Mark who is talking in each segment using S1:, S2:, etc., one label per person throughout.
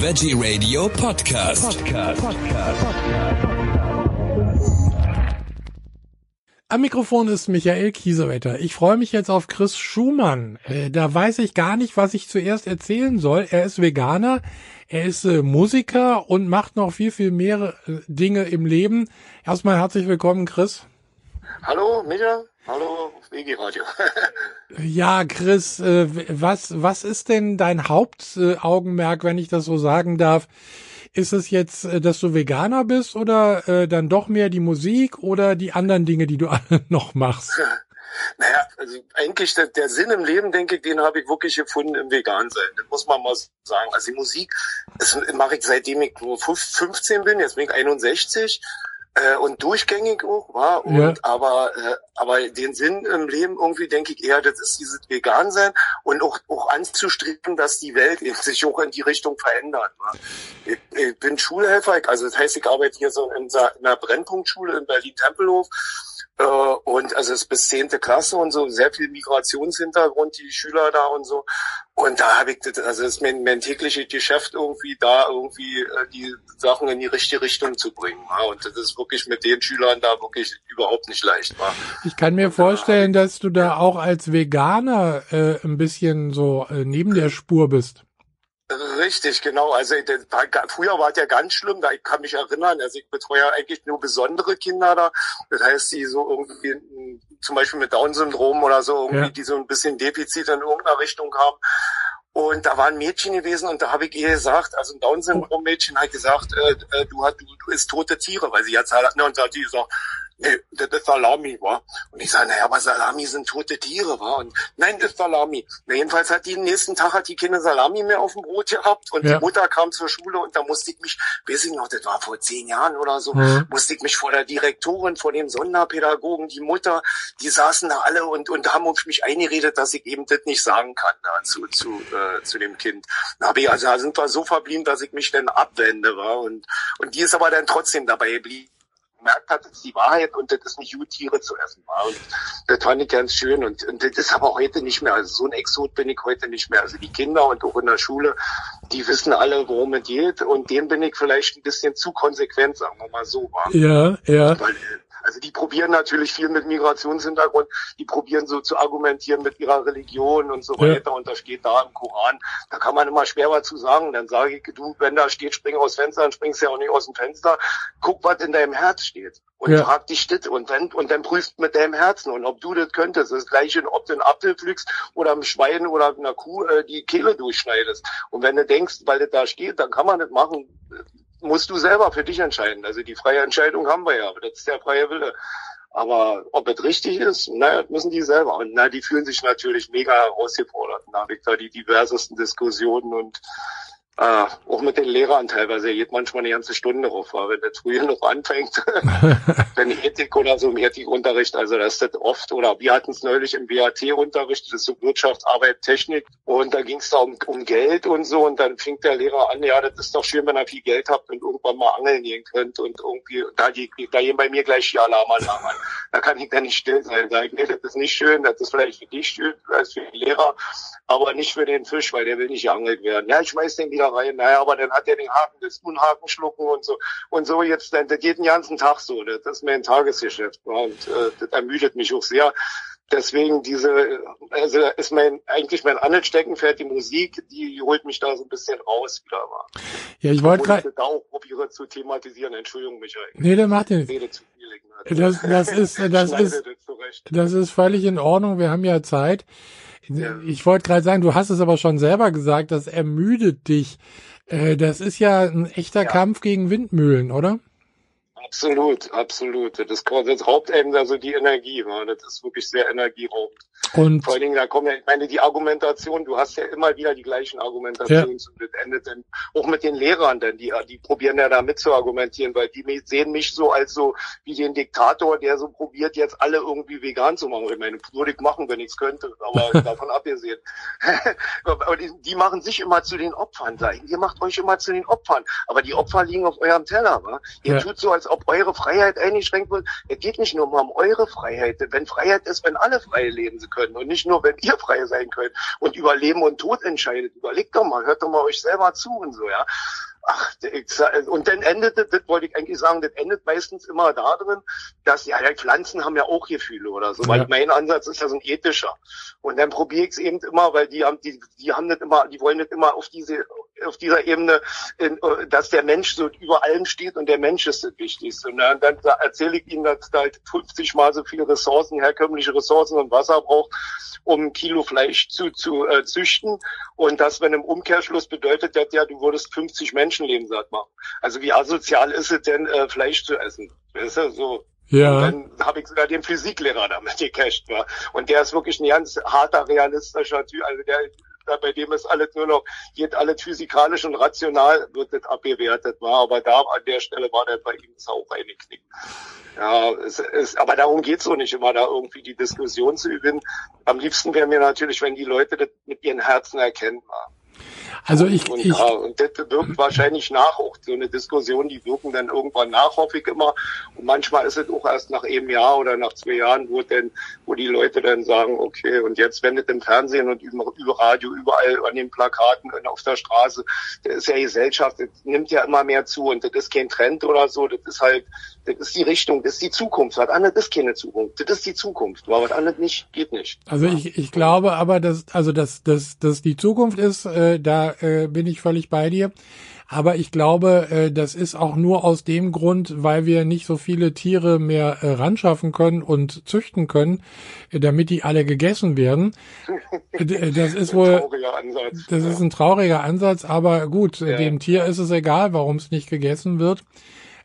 S1: Veggie Radio Podcast. Podcast.
S2: Am Mikrofon ist Michael Kiesewetter. Ich freue mich jetzt auf Chris Schumann. Äh, da weiß ich gar nicht, was ich zuerst erzählen soll. Er ist Veganer, er ist äh, Musiker und macht noch viel, viel mehr äh, Dinge im Leben. Erstmal herzlich willkommen, Chris.
S3: Hallo, Micha. Hallo, WG Radio.
S2: ja, Chris, äh, was, was ist denn dein Hauptaugenmerk, wenn ich das so sagen darf? Ist es jetzt, äh, dass du Veganer bist oder äh, dann doch mehr die Musik oder die anderen Dinge, die du noch machst?
S3: Naja, also eigentlich der, der Sinn im Leben, denke ich, den habe ich wirklich gefunden im Vegan-Sein. Das muss man mal sagen. Also die Musik, das mache ich seitdem ich 15 bin, jetzt bin ich 61 äh, und durchgängig auch, war und ja. aber äh, aber den Sinn im Leben irgendwie denke ich eher, das ist dieses vegan sein und auch auch anzustreben, dass die Welt eben sich auch in die Richtung verändert. Ich, ich bin Schulhelfer, also das heißt, ich arbeite hier so in, einer Brennpunktschule in Berlin Tempelhof äh, und also es ist bis zehnte Klasse und so, sehr viel Migrationshintergrund, die Schüler da und so. Und da habe ich, das, also das ist mein, mein tägliches Geschäft irgendwie, da irgendwie äh, die Sachen in die richtige Richtung zu bringen. Ja. Und das ist wirklich mit den Schülern da wirklich überhaupt nicht leicht. Ja.
S2: Ich kann mir vorstellen, dass du da auch als Veganer äh, ein bisschen so äh, neben der Spur bist.
S3: Richtig, genau. Also früher war es ja ganz schlimm, da ich kann mich erinnern, also ich betreue eigentlich nur besondere Kinder da. Das heißt, die so irgendwie zum Beispiel mit Down-Syndrom oder so, irgendwie, ja. die so ein bisschen Defizit in irgendeiner Richtung haben. Und da war ein Mädchen gewesen und da habe ich ihr gesagt, also ein Down-Syndrom-Mädchen hat gesagt, äh, äh, du, hast, du, du isst tote Tiere, weil sie jetzt halt, ne, und da hat die gesagt, nee, das ist Salami, war. Und ich sage, naja, aber Salami sind tote Tiere, war. Und nein, das ist Salami. Na, jedenfalls hat die den nächsten Tag hat die keine Salami mehr auf dem Brot gehabt und ja. die Mutter kam zur Schule und da musste ich mich, weiß ich noch, das war vor zehn Jahren oder so, mhm. musste ich mich vor der Direktorin, vor dem Sonderpädagogen, die Mutter, die saßen da alle und, und haben auf mich eingeredet, dass ich eben das nicht sagen kann da, zu, zu, äh, zu dem Kind. Da, ich, also, da sind wir so verblieben, dass ich mich dann abwende, war. Und, und die ist aber dann trotzdem dabei geblieben gemerkt hat, das ist die Wahrheit und das ist nicht gut, Tiere zu essen. War. Und das fand ich ganz schön. Und, und das ist aber heute nicht mehr. Also so ein Exot bin ich heute nicht mehr. Also die Kinder und auch in der Schule, die wissen alle, worum es geht. Und dem bin ich vielleicht ein bisschen zu konsequent, sagen wir mal so. War.
S2: Ja, ja.
S3: Weil, also die probieren natürlich viel mit Migrationshintergrund, die probieren so zu argumentieren mit ihrer Religion und so ja. weiter. Und da steht da im Koran, da kann man immer schwer was zu sagen. Dann sage ich, du, wenn da steht, spring aus Fenster, dann springst du ja auch nicht aus dem Fenster. Guck, was in deinem Herz steht. Und ja. frag dich das und dann, und dann prüfst mit deinem Herzen und ob du das könntest. Das gleiche, ob du einen Apfel pflückst oder einem Schwein oder einer Kuh äh, die Kehle durchschneidest. Und wenn du denkst, weil das da steht, dann kann man das machen musst du selber für dich entscheiden. Also die freie Entscheidung haben wir ja, aber das ist der freie Wille. Aber ob es richtig ist, naja, müssen die selber. Und na, die fühlen sich natürlich mega herausgefordert. Da habe ich da die diversesten Diskussionen und äh, auch mit den Lehrern teilweise. Geht manchmal eine ganze Stunde drauf, weil wenn das früher noch anfängt, wenn Ethik oder so im Ethikunterricht, also das ist das oft, oder wir hatten es neulich im BAT-Unterricht, das ist so Wirtschaft, Arbeit, Technik, und da ging es da um, um Geld und so, und dann fing der Lehrer an, ja, das ist doch schön, wenn ihr viel Geld habt und irgendwann mal angeln gehen könnt und irgendwie, da, da gehen bei mir gleich die Alarmanlagen an. Da kann ich dann nicht still sein, sage ich, nee, das ist nicht schön, das ist vielleicht für dich schön, als für den Lehrer, aber nicht für den Fisch, weil der will nicht geangelt werden. Ja, ich schmeiß den wieder rein. Naja, aber dann hat er den Haken, das Unhaken schlucken und so. Und so jetzt, das geht den ganzen Tag so. Das ist mein Tagesgeschäft. Und äh, das ermüdet mich auch sehr. Deswegen diese, also ist mein, eigentlich mein Angelsteckenpferd, die Musik, die holt mich da so ein bisschen raus wieder mal.
S2: Ja, ich wollte gerade.
S3: da auch probiere zu thematisieren. Entschuldigung, Michael.
S2: Nee, der macht den. Das, das ist, das ist, das ist völlig in Ordnung. Wir haben ja Zeit. Ich wollte gerade sagen, du hast es aber schon selber gesagt, das ermüdet dich. Äh, das ist ja ein echter ja. Kampf gegen Windmühlen, oder?
S3: Absolut, absolut. Das, das raubt eben also die Energie. Ne? Das ist wirklich sehr energieraubend.
S2: Und
S3: vor allen Dingen, da kommen ja, ich meine, die Argumentation, du hast ja immer wieder die gleichen Argumentationen ja. und das endet dann auch mit den Lehrern, denn die, die probieren ja da mit zu argumentieren, weil die sehen mich so als so wie den Diktator, der so probiert, jetzt alle irgendwie vegan zu machen. Ich meine, würde ich machen, wenn ich es könnte, aber davon abgesehen. aber die, die, machen sich immer zu den Opfern, sagen, ihr macht euch immer zu den Opfern, aber die Opfer liegen auf eurem Teller, wa? Ihr ja. tut so, als ob eure Freiheit eingeschränkt wird. Es geht nicht nur mal um eure Freiheit. Wenn Freiheit ist, wenn alle frei leben sie können und nicht nur, wenn ihr frei sein könnt und über Leben und Tod entscheidet. Überlegt doch mal, hört doch mal euch selber zu und so, ja. Ach, und dann endet das, das wollte ich eigentlich sagen, das endet meistens immer da drin, dass ja, ja Pflanzen haben ja auch Gefühle oder so, weil mein Ansatz ist ja so ein ethischer. Und dann probiere ich es eben immer, weil die haben, die, die haben nicht immer, die wollen nicht immer auf diese, auf dieser Ebene, in, dass der Mensch so über allem steht und der Mensch ist das Wichtigste. Und dann, dann erzähle ich ihnen, dass da halt 50 mal so viele Ressourcen, herkömmliche Ressourcen und Wasser braucht, um ein Kilo Fleisch zu, zu äh, züchten. Und das, wenn im Umkehrschluss bedeutet, dass ja, du würdest 50 Menschenleben satt machen. Also wie asozial ist es denn, äh, Fleisch zu essen? Weißt du, so. Ja. Und dann habe ich sogar den Physiklehrer damit gecasht, war. Und der ist wirklich ein ganz harter, realistischer Typ. Also der bei dem ist alles nur noch, geht alles physikalisch und rational wird das abgewertet, war. Aber da an der Stelle war der bei ihm auch eine Knick. Ja, es, es, aber darum geht's so nicht immer, da irgendwie die Diskussion zu gewinnen. Am liebsten wäre mir natürlich, wenn die Leute das mit ihren Herzen erkennen. War.
S2: Also ich,
S3: und,
S2: ich
S3: ja, und das wirkt wahrscheinlich nach, auch so eine Diskussion, die wirken dann irgendwann nach, hoffe ich immer. Und manchmal ist es auch erst nach einem Jahr oder nach zwei Jahren, wo denn, wo die Leute dann sagen, okay, und jetzt wendet im Fernsehen und über, über Radio, überall an den Plakaten und auf der Straße, das ist ja Gesellschaft, das nimmt ja immer mehr zu und das ist kein Trend oder so, das ist halt, das ist die Richtung, das ist die Zukunft. Was anderes ist keine Zukunft, das ist die Zukunft. Aber was anderes nicht, geht nicht.
S2: Also ich, ich glaube aber, dass, also dass, dass, dass die Zukunft ist, äh, da äh, bin ich völlig bei dir. Aber ich glaube, äh, das ist auch nur aus dem Grund, weil wir nicht so viele Tiere mehr äh, ranschaffen können und züchten können, äh, damit die alle gegessen werden. Äh, das ist wohl, das ist ein trauriger Ansatz, aber gut, ja. dem Tier ist es egal, warum es nicht gegessen wird.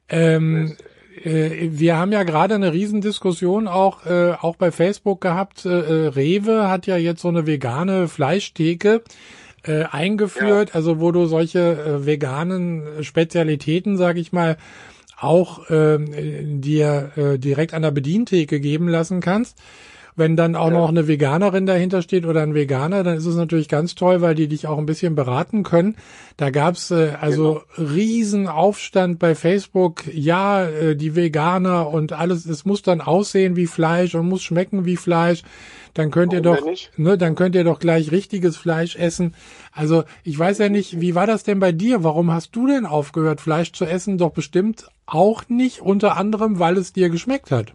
S2: Ähm, äh, wir haben ja gerade eine Riesendiskussion auch, äh, auch bei Facebook gehabt. Äh, Rewe hat ja jetzt so eine vegane Fleischtheke äh, eingeführt, ja. also wo du solche äh, veganen Spezialitäten, sag ich mal, auch äh, dir äh, direkt an der Bedientheke geben lassen kannst. Wenn dann auch ja. noch eine Veganerin dahinter steht oder ein Veganer, dann ist es natürlich ganz toll, weil die dich auch ein bisschen beraten können. Da gab's äh, also genau. riesen Aufstand bei Facebook. Ja, äh, die Veganer und alles, es muss dann aussehen wie Fleisch und muss schmecken wie Fleisch dann könnt ihr doch, ne, dann könnt ihr doch gleich richtiges Fleisch essen. Also ich weiß ja nicht, wie war das denn bei dir? Warum hast du denn aufgehört, Fleisch zu essen? Doch bestimmt auch nicht, unter anderem, weil es dir geschmeckt hat.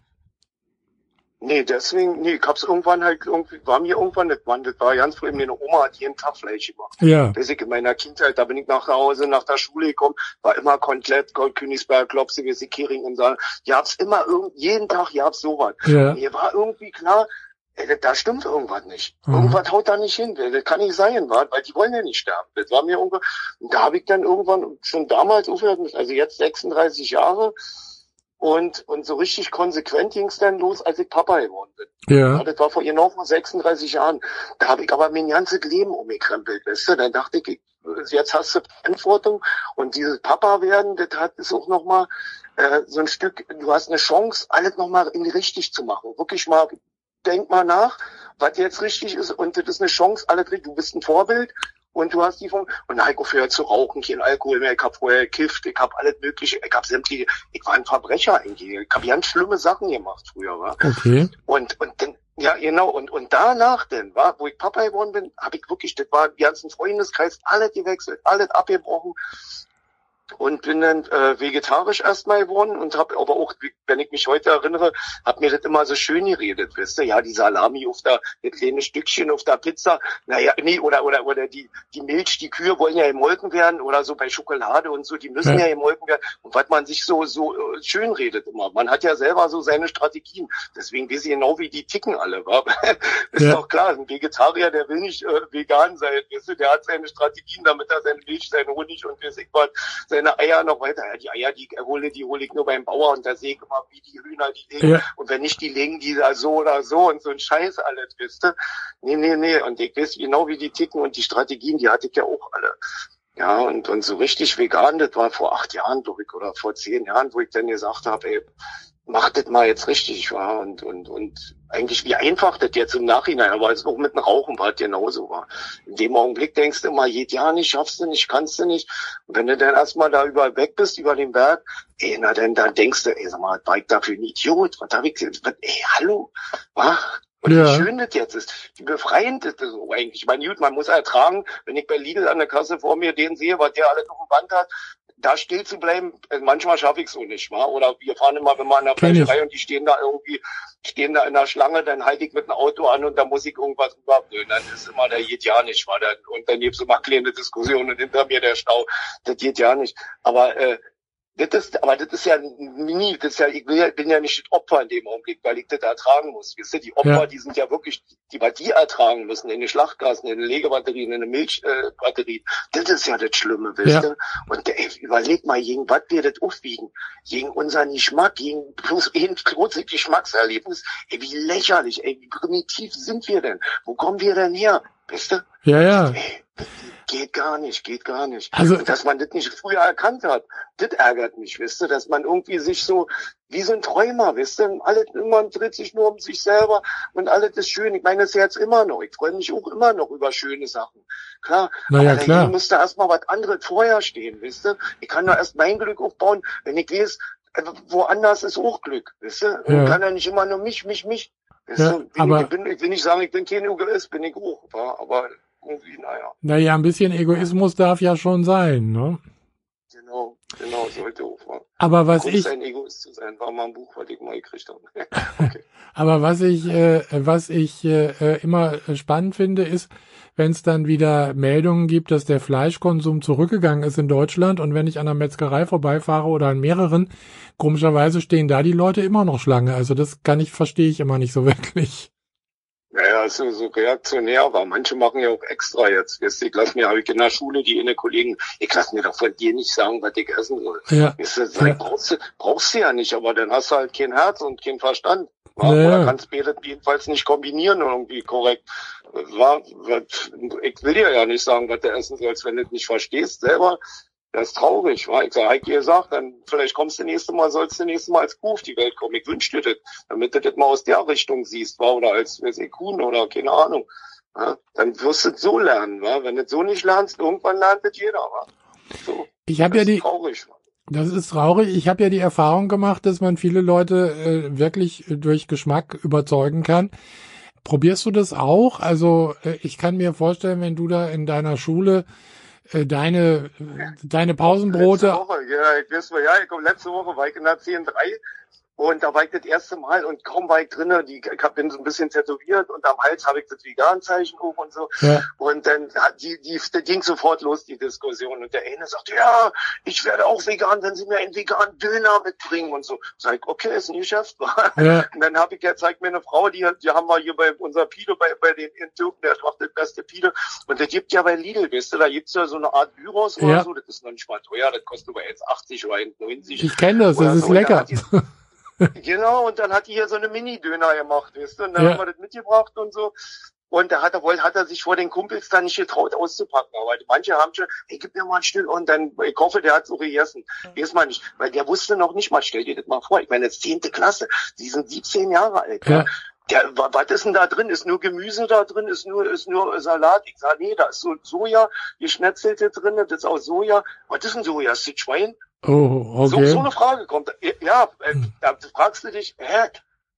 S3: Nee, deswegen, nee, ich hab's irgendwann halt irgendwie, war mir irgendwann nicht, das war ganz früh, meine Oma hat jeden Tag Fleisch gemacht.
S2: Ja.
S3: Weiß ich, in meiner Kindheit, da bin ich nach Hause, nach der Schule gekommen, war immer komplett Gold, Königsberg, Klopse, Kering und so. Ich hab's immer irgend, jeden Tag, hab's sowas. Ja. Mir war irgendwie klar, ey, da stimmt irgendwas nicht. Mhm. Irgendwas haut da nicht hin. Das kann nicht sein, weil die wollen ja nicht sterben. Das war mir irgendwann, und da habe ich dann irgendwann schon damals aufgehört, also jetzt 36 Jahre, und, und so richtig konsequent ging es dann los, als ich Papa geworden bin. Ja. Das war vor genau vor 36 Jahren. Da habe ich aber mein ganzes Leben umgekrempelt, weißt du? Dann dachte ich, jetzt hast du Verantwortung und dieses Papa werden, das hat es auch nochmal äh, so ein Stück, du hast eine Chance, alles nochmal in richtig zu machen. Wirklich mal denk mal nach, was jetzt richtig ist und das ist eine Chance, alle. Du bist ein Vorbild und du hast die von und ich aufgehört zu rauchen, kein Alkohol mehr, ich hab vorher gekifft, ich hab alles mögliche, ich hab sämtliche, ich war ein Verbrecher eigentlich, ich hab ganz schlimme Sachen gemacht früher, wa?
S2: Okay.
S3: Und und dann ja, genau. Und, und danach denn, war, wo ich Papa geworden bin, habe ich wirklich, das war die ganzen Freundeskreis, alles gewechselt, alles abgebrochen und bin dann äh, vegetarisch erstmal geworden und habe aber auch, wenn ich mich heute erinnere, habe mir das immer so schön geredet, wisst ihr, ja, die Salami auf der, das kleine Stückchen auf der Pizza, naja, nee, oder, oder, oder die, die Milch, die Kühe wollen ja gemolken werden oder so bei Schokolade und so, die müssen ja, ja gemolken werden und was man sich so, so äh, schön redet immer. Man hat ja selber so seine Strategien, deswegen weiß ich genau, wie die ticken alle, wa? ist ja. doch klar, ein Vegetarier, der will nicht äh, vegan sein, wisst ihr, der hat seine Strategien, damit er seine Milch, seinen Honig und weiß ich was, seine Eier noch weiter. Ja, die Eier, die hole, die hole ich nur beim Bauer und da sehe ich immer, wie die Hühner die legen. Ja. Und wenn nicht, die legen die da so oder so und so ein Scheiß alles, wisst ihr? Nee, nee, nee. Und ich weiß genau, wie die ticken und die Strategien, die hatte ich ja auch alle. Ja, und, und so richtig vegan, das war vor acht Jahren, glaube ich, oder vor zehn Jahren, wo ich dann gesagt habe, ey, macht das mal jetzt richtig, war und, und, und eigentlich wie einfach das jetzt im Nachhinein, aber es auch mit dem Rauchen war genauso war. In dem Augenblick denkst du immer, geht ja nicht, schaffst du nicht, kannst du nicht. Und wenn du dann erstmal da über weg bist, über den Berg, ey, na dann, dann denkst du, ey, sag mal, war ich da für ein Idiot? Was hab ich, was, ey, hallo? Was? Und ja. wie schön das jetzt ist, wie befreiend das ist so eigentlich. Ich meine, gut, man muss ertragen, wenn ich bei Lidl an der Kasse vor mir den sehe, was der alles auf dem Band hat, da still zu bleiben, äh, manchmal schaffe ich so nicht, wa? Oder wir fahren immer, wenn wir an der Fleischerei und die stehen da irgendwie, stehen da in der Schlange, dann halte ich mit dem Auto an und da muss ich irgendwas überbrüllen. Dann ist immer, der geht ja nicht, wa? Und dann gibt's immer kleine Diskussionen und hinter mir der Stau, das geht ja nicht. Aber äh, das ist, aber das ist ja nie, das ist ja, ich ja, bin ja nicht das Opfer in dem Augenblick, weil ich das ertragen muss. Wisst ihr, die Opfer, ja. die sind ja wirklich, die bei die ertragen müssen, in den Schlachtgassen, in den Legebatterien, in den Milchbatterien. Äh, das ist ja das Schlimme, wisst ihr? Ja. Und ey, überleg mal, gegen was wir das aufwiegen. Gegen unseren Geschmack, gegen bloß ein kurzes Geschmackserlebnis. Ey, wie lächerlich, ey, wie primitiv sind wir denn? Wo kommen wir denn her? Wisst ihr?
S2: Ja, ja. Ey,
S3: Geht gar nicht, geht gar nicht. Also, und dass man das nicht früher erkannt hat, das ärgert mich, wisst ihr, dass man irgendwie sich so wie so ein Träumer, wisst ihr, alles, man dreht sich nur um sich selber und alles ist schön. Ich meine das jetzt immer noch. Ich freue mich auch immer noch über schöne Sachen. Klar.
S2: Naja, aber klar.
S3: müsste erstmal was anderes vorher stehen, wisst ihr. Ich kann da erst mein Glück aufbauen, wenn ich weiß, äh, woanders ist auch Glück, wisst ihr. Ja. Ich kann ja nicht immer nur mich, mich, mich.
S2: Ja, aber
S3: ich, bin, ich will nicht sagen, ich bin kein Egoist, bin ich auch, aber irgendwie, naja.
S2: Naja, ein bisschen Egoismus darf ja schon sein, ne?
S3: Genau, genau, sollte auch. Mal.
S2: Aber was Grund, ich...
S3: ein Egoist zu sein, war mal ein Buch, was ich mal gekriegt habe. okay.
S2: Aber was ich, äh, was ich äh, immer spannend finde, ist, wenn es dann wieder Meldungen gibt, dass der Fleischkonsum zurückgegangen ist in Deutschland und wenn ich an der Metzgerei vorbeifahre oder an mehreren, komischerweise stehen da die Leute immer noch Schlange. Also das kann ich, verstehe ich immer nicht so wirklich.
S3: Naja, so, so reaktionär war. Manche machen ja auch extra jetzt. Weißt, ich lass mir, habe ich in der Schule die eine Kollegen, ich lass mir doch von dir nicht sagen, was ich essen soll.
S2: Ja.
S3: Weißt du, ja. Brauchst, du, brauchst du ja nicht, aber dann hast du halt kein Herz und kein Verstand. Ja. Oder kannst beide jedenfalls nicht kombinieren irgendwie korrekt. War, ich will dir ja nicht sagen, was du essen sollst, wenn du es nicht verstehst selber. Das ist traurig, wa? Ich sag, Heike gesagt, dann vielleicht kommst du nächste Mal, sollst du nächste Mal als Kuh auf die Welt kommen. Ich wünsche dir das, damit du das mal aus der Richtung siehst, wa? Oder als, weiß ich, Kuhn oder keine Ahnung. Ja? Dann wirst du es so lernen, wa? Wenn du es so nicht lernst, irgendwann lernt das jeder, wa?
S2: So. Ich habe ja die, traurig? Das ist traurig. Ich habe ja die Erfahrung gemacht, dass man viele Leute äh, wirklich durch Geschmack überzeugen kann. Probierst du das auch? Also äh, ich kann mir vorstellen, wenn du da in deiner Schule deine, deine Pausenbrote.
S3: Letzte Woche, ja, ich weiß, ja, letzte Woche war ich in der 10.3 und da war ich das erste Mal und kaum war ich drinnen, die, ich hab, bin so ein bisschen tätowiert und am Hals habe ich das Vegan-Zeichen hoch und so. Ja. Und dann die, die, die ging sofort los, die Diskussion. Und der eine sagte, ja, ich werde auch vegan, wenn Sie mir einen veganen Döner mitbringen und so. Sag ich, okay, ist ein Geschäft. Ja. Und dann habe ich, ja, zeigt mir eine Frau, die, die haben wir hier bei unser Pide, bei, bei den Türken, der macht das beste Pide. Und der gibt ja bei Lidl, weißt du, da gibt's ja so eine Art Gyros oder so. Das ist noch nicht mal teuer, das kostet aber jetzt 80 oder 90.
S2: Ich kenne das, das ist so. lecker.
S3: genau, und dann hat die hier so eine Mini-Döner gemacht, weißt du, und dann ja. haben wir das mitgebracht und so. Und da hat er wohl, hat er sich vor den Kumpels dann nicht getraut auszupacken. Aber manche haben schon, hey, gib mir mal ein Stück und dann, ich hoffe, der hat so gegessen. Weiß man nicht. Weil der wusste noch nicht mal, stell dir das mal vor. Ich meine, jetzt zehnte Klasse. Die sind 17 Jahre alt. Ja. Der, was ist denn da drin? Ist nur Gemüse da drin? Ist nur, ist nur Salat? Ich sage, nee, da ist so Soja, geschnetzelte drin, das ist auch Soja. Was ist denn Soja? Ist das Schwein?
S2: Oh, okay.
S3: So, so eine Frage kommt. Ja, äh, da fragst du dich, hä,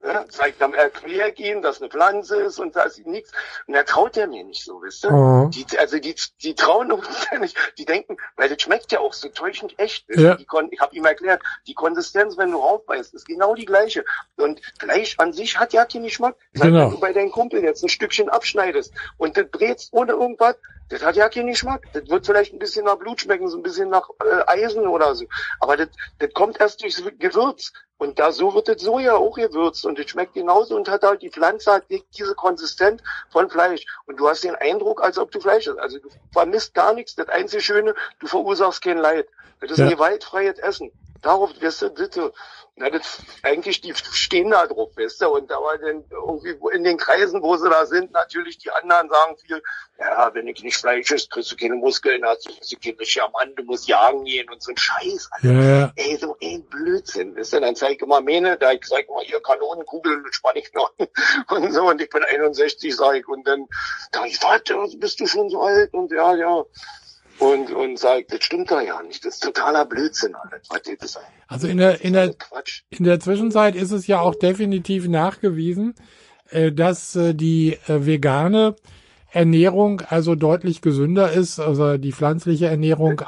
S3: ja, zeigt am erklär ihm, dass eine Pflanze ist und da ist nichts. Und er traut er mir nicht so, wisst ihr? Oh. Die, also die, die trauen uns ja nicht. Die denken, weil das schmeckt ja auch so täuschend echt. Ja. Die ich habe ihm erklärt, die Konsistenz, wenn du raufbeißt, ist genau die gleiche. Und Fleisch an sich hat ja keinen Geschmack. Genau. Wenn du bei deinem Kumpel jetzt ein Stückchen abschneidest und das brätst ohne irgendwas, das hat ja keinen Geschmack. Das wird vielleicht ein bisschen nach Blut schmecken, so ein bisschen nach äh, Eisen oder so. Aber das, das kommt erst durchs Gewürz. Und da so wird das Soja auch gewürzt und es schmeckt genauso und hat halt die Pflanze hat diese Konsistenz von Fleisch. Und du hast den Eindruck, als ob du Fleisch hast. Also du vermisst gar nichts. Das einzige Schöne, du verursachst kein Leid. Das ist ja. gewaltfreies Essen. Darauf, weißt du, bitte. Na, das, eigentlich, die stehen da drauf, weißt du, und aber dann irgendwie in den Kreisen, wo sie da sind, natürlich die anderen sagen viel, ja, wenn ich nicht Fleisch isst, kriegst du keine Muskeln, hast du bist du kein richtiger Mann, du musst jagen gehen und so ein Scheiß, Alter.
S2: Ja, ja.
S3: Ey, so ein Blödsinn, weißt du, dann zeig ich immer Mähne, da ich sag immer, hier Kanonenkugeln mit Spannigknochen und so, und ich bin 61, sag ich, und dann, da ich, warte, bist du schon so alt? Und ja, ja. Und, und sagt, das stimmt doch ja nicht. Das ist totaler Blödsinn, alles. Was
S2: Also in der, in der,
S3: Quatsch.
S2: in der Zwischenzeit ist es ja auch definitiv nachgewiesen, äh, dass äh, die äh, vegane Ernährung also deutlich gesünder ist, also die pflanzliche Ernährung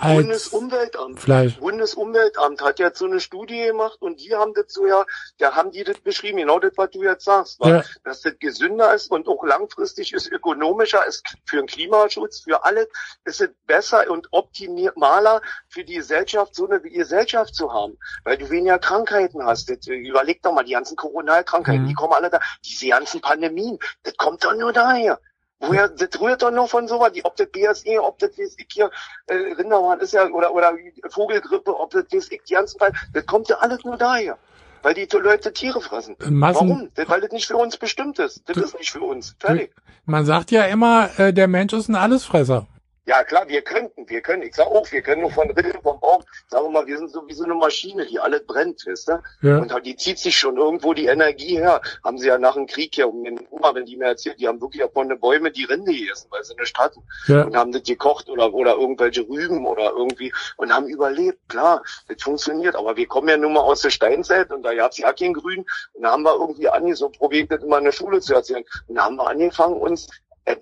S2: als
S3: Bundesumweltamt.
S2: Fleisch.
S3: Bundesumweltamt hat jetzt so eine Studie gemacht und die haben das so ja, da haben die das beschrieben, genau das, was du jetzt sagst?
S2: Ja.
S3: dass das gesünder ist und auch langfristig ist, ökonomischer ist für den Klimaschutz, für alles, ist es besser und optimaler für die Gesellschaft, so eine Gesellschaft zu haben, weil du weniger Krankheiten hast. Das, überleg doch mal, die ganzen Coronalkrankheiten,
S2: Mhm.
S3: die kommen alle da, diese ganzen Pandemien, das kommt doch nur daher. Woher, das rührt doch nur von sowas, die, ob das BSE, ob das weiß ich hier, äh, Rinderwahn ist ja, oder, oder Vogelgrippe, ob das weiß ich, die ganzen Fall, das kommt ja alles nur daher. Weil die Leute Tiere fressen.
S2: Massen,
S3: Warum? Das, weil das nicht für uns bestimmt ist. Das ist nicht für uns. Fertig.
S2: man sagt ja immer, äh, der Mensch ist ein Allesfresser.
S3: Ja klar, wir könnten, wir können, ich sag auch, wir können nur von Rittel, vom Baum, sagen wir mal, wir sind so wie so eine Maschine, die alles brennt, weißt du?
S2: Ja.
S3: Und die zieht sich schon irgendwo die Energie her. Haben sie ja nach dem Krieg hier, um den Oma, wenn die mir erzählt, die haben wirklich ja von den Bäumen die Rinde gegessen, weil sie nicht hatten.
S2: Ja.
S3: Und haben das gekocht oder, oder irgendwelche Rüben oder irgendwie und haben überlebt. Klar, das funktioniert. Aber wir kommen ja nun mal aus der Steinzeit und da gab's ja kein Grün. Und da haben wir irgendwie angefangen, so probiert das immer in der Schule zu erzählen. Und da haben wir angefangen, uns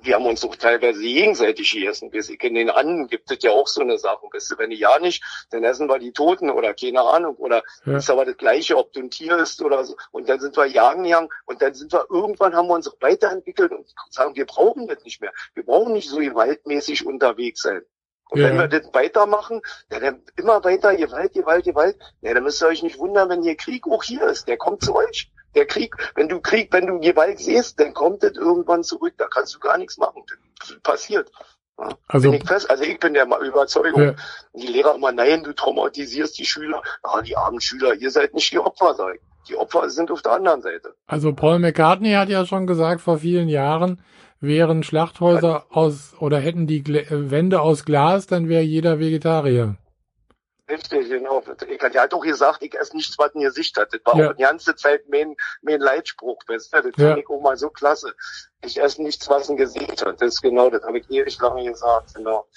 S3: wir haben uns auch teilweise gegenseitig gegessen. Wir in den Anden gibt es ja auch so eine Sache. Weißt du, wenn die ja nicht, dann essen wir die Toten oder keine Ahnung. Oder
S2: Ja.
S3: ist aber das Gleiche, ob du ein Tier ist oder so. Und dann sind wir jagen gegangen und dann sind wir irgendwann haben wir uns weiterentwickelt und sagen, wir brauchen das nicht mehr. Wir brauchen nicht so gewaltmäßig unterwegs sein. Und
S2: Ja.
S3: wenn wir das weitermachen, ja, dann immer weiter Gewalt, Gewalt, Gewalt, ja, dann müsst ihr euch nicht wundern, wenn hier Krieg auch hier ist. Der kommt zu euch. Der Krieg, wenn du Krieg, wenn du Gewalt siehst, dann kommt das irgendwann zurück. Da kannst du gar nichts machen. Das passiert. Ja,
S2: Also-
S3: bin ich fest. Also ich bin der Überzeugung.
S2: Ja.
S3: Die Lehrer immer, nein, du traumatisierst die Schüler. Ja, die armen Schüler, ihr seid nicht die Opfer, sag ich. Die Opfer sind auf der anderen Seite.
S2: Also Paul McCartney hat ja schon gesagt vor vielen Jahren, wären Schlachthäuser aus oder hätten die äh, Wände aus Glas, dann wäre jeder Vegetarier.
S3: Richtig, genau. Ich, der hat doch gesagt, ich esse nichts, was ein Gesicht hat. Das war
S2: Ja.
S3: auch die ganze Zeit mein, mein Leitspruch. Weißt du? Das
S2: Ja.
S3: fand ich auch mal so klasse. Ich esse nichts, was ein Gesicht hat. Das ist genau, das habe ich ewig lange gesagt. Genau.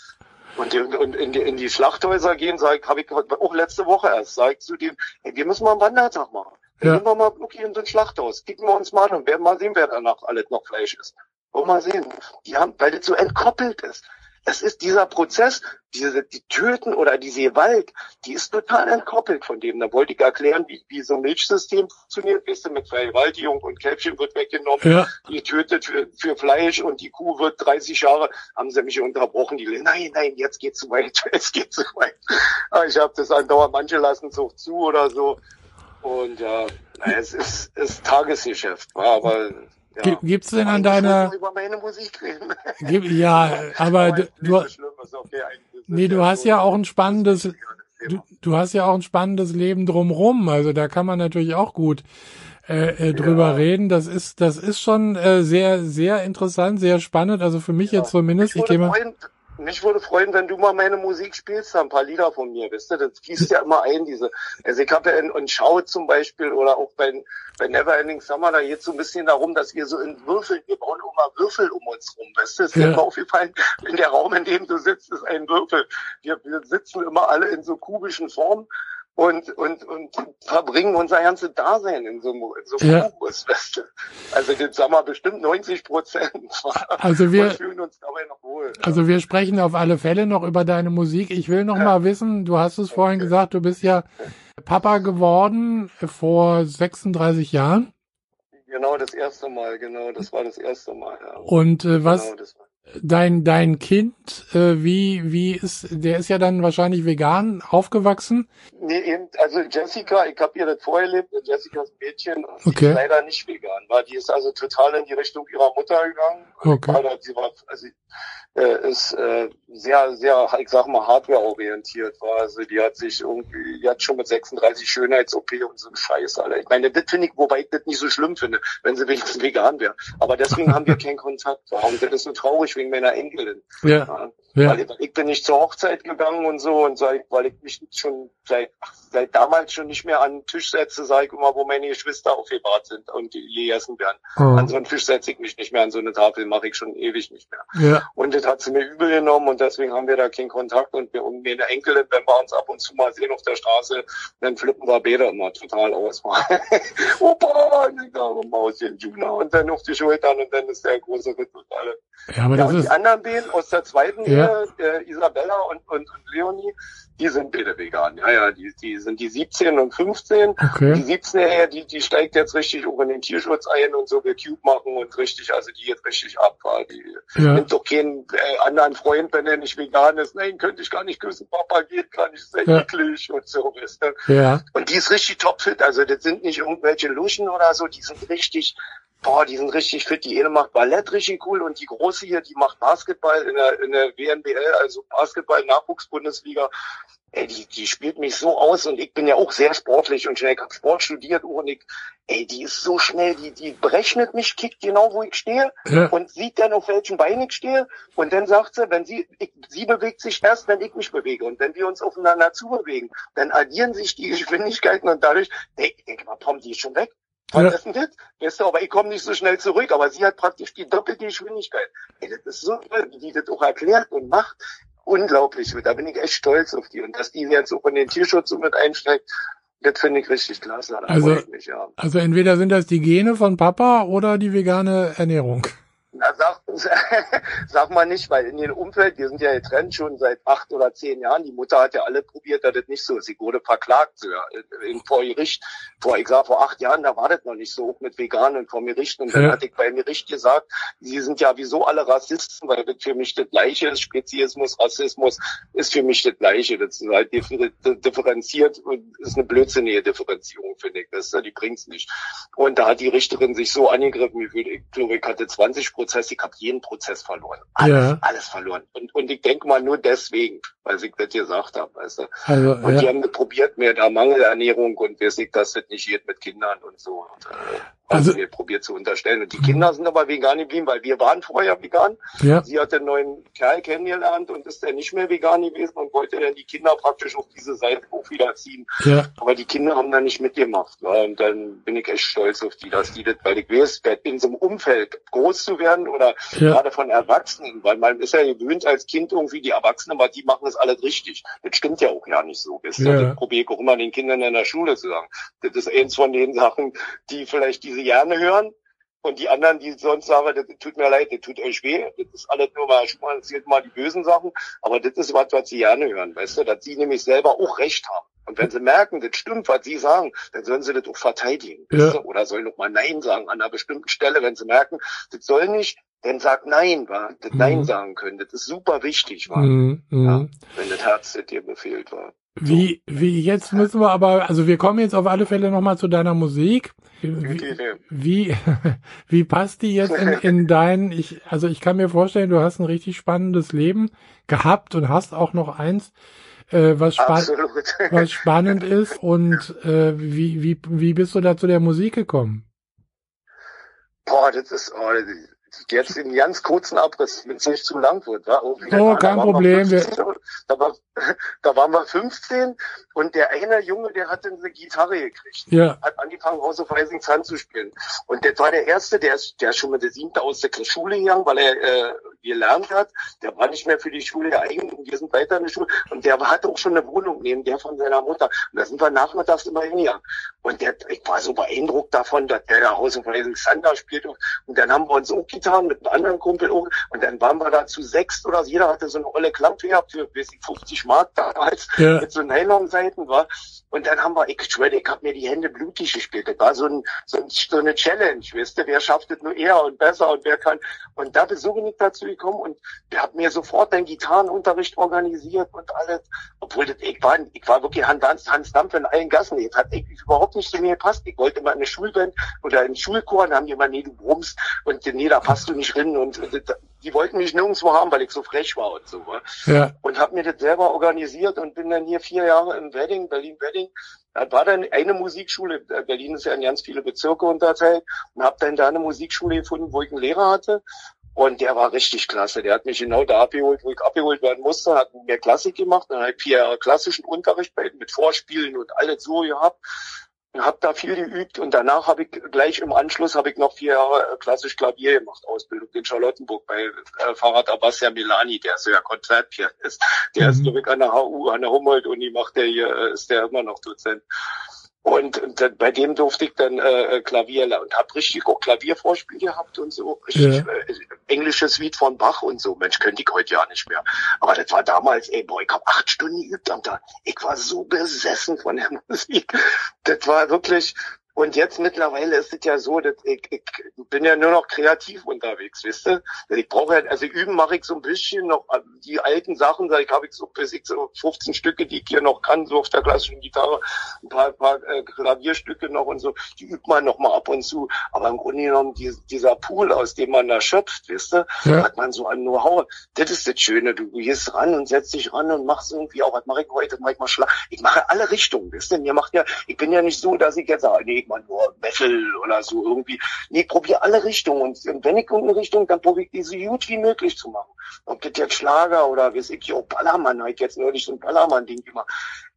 S3: Und, die, und in, die, in die Schlachthäuser gehen, sag ich, habe ich auch letzte Woche erst, sag ich zu dem, ey, wir müssen mal einen Wandertag machen. Dann
S2: Ja.
S3: gehen wir mal wirklich in so ein Schlachthaus. Kicken wir uns mal an und werden mal sehen, wer danach alles noch Fleisch ist. Wollen wir mal sehen. Die haben, weil das so entkoppelt ist. Es ist dieser Prozess, diese, die Töten oder diese Gewalt, die ist total entkoppelt von dem. Da wollte ich erklären, wie, wie so ein Milchsystem funktioniert. Weißt du, mit Vergewaltigung und Kälbchen wird weggenommen,
S2: Ja,
S3: die tötet für, für Fleisch und die Kuh wird 30 Jahre, haben sie mich unterbrochen. Die, nein, nein, jetzt geht's zu weit, jetzt geht's zu weit. Aber ich habe das andauernd, manche lassen es auch zu oder so. Und ja, na, es ist, ist Tagesgeschäft, aber ja.
S2: Gi- gibt's denn an deiner-
S3: wollte ich über meine Musik reden.
S2: gib, ja, aber du,
S3: okay,
S2: nee,
S3: es
S2: du hast
S3: so
S2: ja auch ein spannendes, du, du hast ja auch ein spannendes Leben drumrum. Also da kann man natürlich auch gut äh, äh, drüber
S3: Ja.
S2: reden. Das ist, das ist schon äh, sehr, sehr interessant, sehr spannend. Also für mich jetzt zumindest. Ich
S3: Mich
S2: gehe mal.
S3: freuen, mich würde freuen, wenn du mal meine Musik spielst, ein paar Lieder von mir, wisst ihr? Das fließt ja immer ein, diese. Also ich habe ja in, in Schau zum Beispiel oder auch bei, bei Neverending Summer, da geht so ein bisschen darum, dass wir so in Würfeln, wir bauen immer Würfel um uns rum, weißt du? Es ist
S2: Ja.
S3: immer aufgefallen, in der Raum, in dem du sitzt, ist ein Würfel. Wir, wir sitzen immer alle in so kubischen Formen. Und, und, und verbringen unser ganzes Dasein in so, einem- in so einem
S2: Ja.
S3: Du? Also, das sagen wir bestimmt 90 Prozent.
S2: Also wir,
S3: fühlen uns dabei noch wohl.
S2: Also wir sprechen auf alle Fälle noch über deine Musik. Ich will noch mal wissen, du hast es vorhin gesagt, du bist ja Papa geworden vor 36 Jahren.
S3: Genau, das erste Mal, genau, das war das erste Mal, ja.
S2: Und äh, was,
S3: Genau.
S2: Dein dein Kind, äh, wie wie ist der ist ja dann wahrscheinlich vegan aufgewachsen?
S3: Nee, eben, also Jessica, ich habe ihr das vorgelebt, Jessica ist ein Mädchen und
S2: Okay.
S3: die ist leider nicht vegan, war die ist also total in die Richtung ihrer Mutter gegangen.
S2: Okay.
S3: Weil sie war, also äh, ist äh, sehr, sehr, ich sag mal, hardware-orientiert war. Also die hat sich irgendwie, die hat schon mit 36 Schönheits-OP und so ein Scheiß, Alter. Ich meine, das finde ich, wobei ich das nicht so schlimm finde, wenn sie wenigstens vegan wäre. Aber deswegen haben wir keinen Kontakt. Und das ist so traurig wegen meiner Enkelin.
S2: Ja,
S3: Ja. Weil ich, bin nicht zur Hochzeit gegangen und so und seit, weil ich mich schon seit, seit damals schon nicht mehr an den Tisch setze, sage ich immer, wo meine Geschwister aufgebahrt sind und die gegessen werden. An so
S2: oh,
S3: einen Tisch setze ich mich nicht mehr, an so eine Tafel mache ich schon ewig nicht mehr.
S2: ja,
S3: Und das hat sie mir übel genommen und deswegen haben wir da keinen Kontakt und wir und meine Enkelin, wenn wir uns ab und zu mal sehen auf der Straße, dann flippen wir beide immer total aus. Opa, ich sage, Mauschen, Juna und dann auf die Schultern und dann ist der große Ritt und alle.
S2: ja, aber
S3: Ja, und die
S2: ist
S3: anderen beiden aus der zweiten
S2: Ja.
S3: Ehe, äh, Isabella und, und, und Leonie, die sind beide vegan. Ja, ja, die, die sind die 17 und 15. Die
S2: okay.
S3: 17-Jährige, die, die steigt jetzt richtig auch in den Tierschutz ein und so will Cube machen und richtig, also die geht richtig ab. ja. Die
S2: Ja,
S3: nimmt doch keinen äh, anderen Freund, wenn er nicht vegan ist. Nein, könnte ich gar nicht küssen. Papa geht gar nicht, ist sehr
S2: Ja.
S3: eklig und so, weißt du.
S2: ja,
S3: Und die ist richtig topfit. Also das sind nicht irgendwelche Luschen oder so, die sind richtig, boah, die sind richtig fit. Die eine macht Ballett richtig cool und die große hier, die macht Basketball in der, in der WNBL, also Basketball Nachwuchsbundesliga. Ey, die, die spielt mich so aus und ich bin ja auch sehr sportlich und schnell. Ich habe Sport studiert und ich, ey, die ist so schnell, die, die berechnet mich, kickt genau, wo ich stehe
S2: ja,
S3: und sieht dann, auf welchen Beinen ich stehe. Und dann sagt sie, wenn sie, ich, sie bewegt sich erst, wenn ich mich bewege. Und wenn wir uns aufeinander zubewegen, dann addieren sich die Geschwindigkeiten und dadurch, ey, ich denke mal, Tom, die ist schon weg. Was ist denn das? Weißt du, aber ich komme nicht so schnell zurück. Aber sie hat praktisch die doppelte Geschwindigkeit. Ey, das ist so toll, wie die das auch erklärt und macht. Unglaublich. Da bin ich echt stolz auf die. Und dass die jetzt auch in den Tierschutz so mit einsteigt, das finde ich richtig klasse. Da
S2: Also-
S3: mich, ja.
S2: also entweder sind das die Gene von Papa oder die vegane Ernährung.
S3: Na, sag, sag mal nicht, weil in ihrem Umfeld, wir sind ja getrennt schon seit acht oder zehn Jahren. Die Mutter hat ja alle probiert, dass das nicht so ist. Sie wurde verklagt ja, in, vor Gericht. Vor, ich sag, vor acht Jahren, da war das noch nicht so mit Veganen vor Gericht. Und dann
S2: Ja.
S3: hatte ich beim Gericht gesagt, sie sind ja wieso alle Rassisten, weil das für mich das Gleiche ist. Speziesmus, Rassismus ist für mich das Gleiche. Das ist halt differ- differenziert und ist eine blödsinnige Differenzierung, finde ich. Das, die bringt's nicht. Und da hat die Richterin sich so angegriffen, wie viel, ich glaube, ich hatte 20 Prozesse, ich habe jeden Prozess verloren. Alles,
S2: Ja.
S3: alles verloren. Und, und ich denke mal nur deswegen, weil ich das gesagt habe, weißt du.
S2: Also
S3: Und die
S2: ja,
S3: haben das probiert mir da Mangelernährung und weiß ich, dass das nicht geht mit Kindern und so. Und, äh,
S2: Also-
S3: also mir probiert zu unterstellen. Und die Kinder sind aber vegan geblieben, weil wir waren vorher vegan.
S2: ja,
S3: Sie hat einen neuen Kerl kennengelernt und ist dann nicht mehr vegan gewesen und wollte dann die Kinder praktisch auf diese Seite auch wieder ziehen.
S2: ja,
S3: Aber die Kinder haben da nicht mitgemacht. Ja. Und dann bin ich echt stolz auf die, dass die das, weil ich weiß, in so einem Umfeld groß zu werden oder
S2: ja,
S3: gerade von Erwachsenen, weil man ist ja gewöhnt als Kind irgendwie die Erwachsenen, aber die machen das alles richtig. Das stimmt ja auch ja nicht so. Ihr?
S2: Ja.
S3: Das probiere ich auch immer den Kindern in der Schule zu sagen. Das ist eins von den Sachen, die vielleicht diese gerne hören. Und die anderen, die sonst sagen, das tut mir leid, das tut euch weh, das ist alles nur mal, man erzählt mal die bösen Sachen, aber das ist was, was sie gerne hören, weißt du, dass sie nämlich selber auch recht haben. Und wenn sie merken, das stimmt, was sie sagen, dann sollen sie das auch verteidigen,
S2: Ja.
S3: weißt du? oder sollen auch mal Nein sagen an einer bestimmten Stelle, wenn sie merken, das soll nicht, dann sagt Nein, wa? das
S2: Mhm.
S3: Nein sagen können, das ist super wichtig, wa?
S2: mhm, mhm.
S3: wenn das Herz das dir befehlt war.
S2: Wie, wie, jetzt müssen wir aber, also wir kommen jetzt auf alle Fälle nochmal zu deiner Musik. Wie, wie, wie passt die jetzt in, in dein, ich, also ich kann mir vorstellen, du hast ein richtig spannendes Leben gehabt und hast auch noch eins, äh, was, spa was spannend ist und äh, wie, wie, wie bist du da zu der Musik gekommen?
S3: Boah, das ist, oh, das ist jetzt in ganz kurzen Abriss, wenn es nicht zu lang wird. Wa? Oh,
S2: Oh,
S3: da
S2: kein
S3: wir
S2: Problem, wir-
S3: 15, Da, war, da waren wir 15 und der eine Junge, der hat dann eine Gitarre gekriegt.
S2: Ja,
S3: Hat angefangen, House of Rising Sun zu spielen. Und das war der Erste, der ist, der ist schon mit der Siebte aus der Schule gegangen, weil er äh, gelernt hat. Der war nicht mehr für die Schule geeignet und wir sind weiter in der Schule. Und der hatte auch schon eine Wohnung neben der von seiner Mutter. Und da sind wir nachmittags immer hingegangen. Und der, ich war so beeindruckt davon, dass der da House of Rising Sun da spielt. Und dann haben wir uns auch getan mit einem anderen Kumpel. Und dann waren wir da zu sechs oder so. jeder hatte so eine olle Klampe gehabt für weiß ich, 50 Mark damals
S2: ja,
S3: mit so Nylon-Seiten war. Und dann haben wir, ich schwöre, ich habe mir die Hände blutig gespielt. Das war so, ein, so, ein, so eine Challenge, weißt du, wer schafft es nur eher und besser und wer kann. Und da so bin ich dazu gekommen und der hat mir sofort den Gitarrenunterricht organisiert und alles. Obwohl das, ich war, ich war wirklich Hans, Hans Dampf in allen Gassen. Das hat eigentlich überhaupt nicht zu mir gepasst. Ich wollte immer eine Schulband oder einen Schulchor, dann haben die immer, nee, du brummst und nee, da du nicht rein und die wollten mich nirgendwo haben, weil ich so frech war und so. Ja. Und habe mir das selber organisiert und bin dann hier vier Jahre im Wedding, Berlin-Wedding. Da war dann eine Musikschule, Berlin ist ja in ganz viele Bezirke unterteilt, und habe dann da eine Musikschule gefunden, wo ich einen Lehrer hatte. Und der war richtig klasse. Der hat mich genau da abgeholt, wo ich abgeholt werden musste, hat mir Klassik gemacht, dann habe ich vier Jahre klassischen Unterricht bei mit Vorspielen und alles so gehabt habe da viel geübt und danach habe ich gleich im Anschluss habe ich noch vier Jahre äh, klassisch Klavier gemacht, Ausbildung in Charlottenburg bei äh, Fahrrad Abbassia Milani, der ist ja Konzertpianist. Der mhm. ist glaube an der HU, an der Humboldt-Uni macht der hier, äh, ist der immer noch Dozent. Und, und bei dem durfte ich dann äh, äh Klavier und habe richtig auch Klaviervorspiel gehabt und so. Richtig, ja. äh, englisches Suite von Bach und so. Mensch, könnte ich heute ja nicht mehr. Aber das war damals, ey, boah, ich habe acht Stunden geübt am Tag. Ich war so besessen von der Musik. Das war wirklich, und jetzt mittlerweile ist es ja so, dass ich, ich bin ja nur noch kreativ unterwegs, wisst ihr? Ich brauche ja, also üben mache ich so ein bisschen noch äh, die alten Sachen, sag ich, habe ich so bis ich so 15 Stücke, die ich hier noch kann, so auf der klassischen Gitarre, ein paar, paar äh, Klavierstücke noch und so, die übt man noch mal ab und zu. Aber im Grunde genommen, die, dieser Pool, aus dem man da schöpft, wisst ihr, ja. hat man so an Know-how. Das ist das Schöne, du gehst ran und setzt dich ran und machst irgendwie auch, was mache ich heute, mach ich mal Schlag. Ich mache alle Richtungen, wisst ihr? Mir macht ja, ich bin ja nicht so, dass ich jetzt sage, nee, mal nur Metal oder so irgendwie. Nee, probier alle Richtungen. Und wenn ich irgendeine Richtung, dann probiere ich die so gut wie möglich zu machen. Ob das jetzt Schlager oder wie ich, oh, Ballermann, halt jetzt neulich so ein Ballermann-Ding gemacht.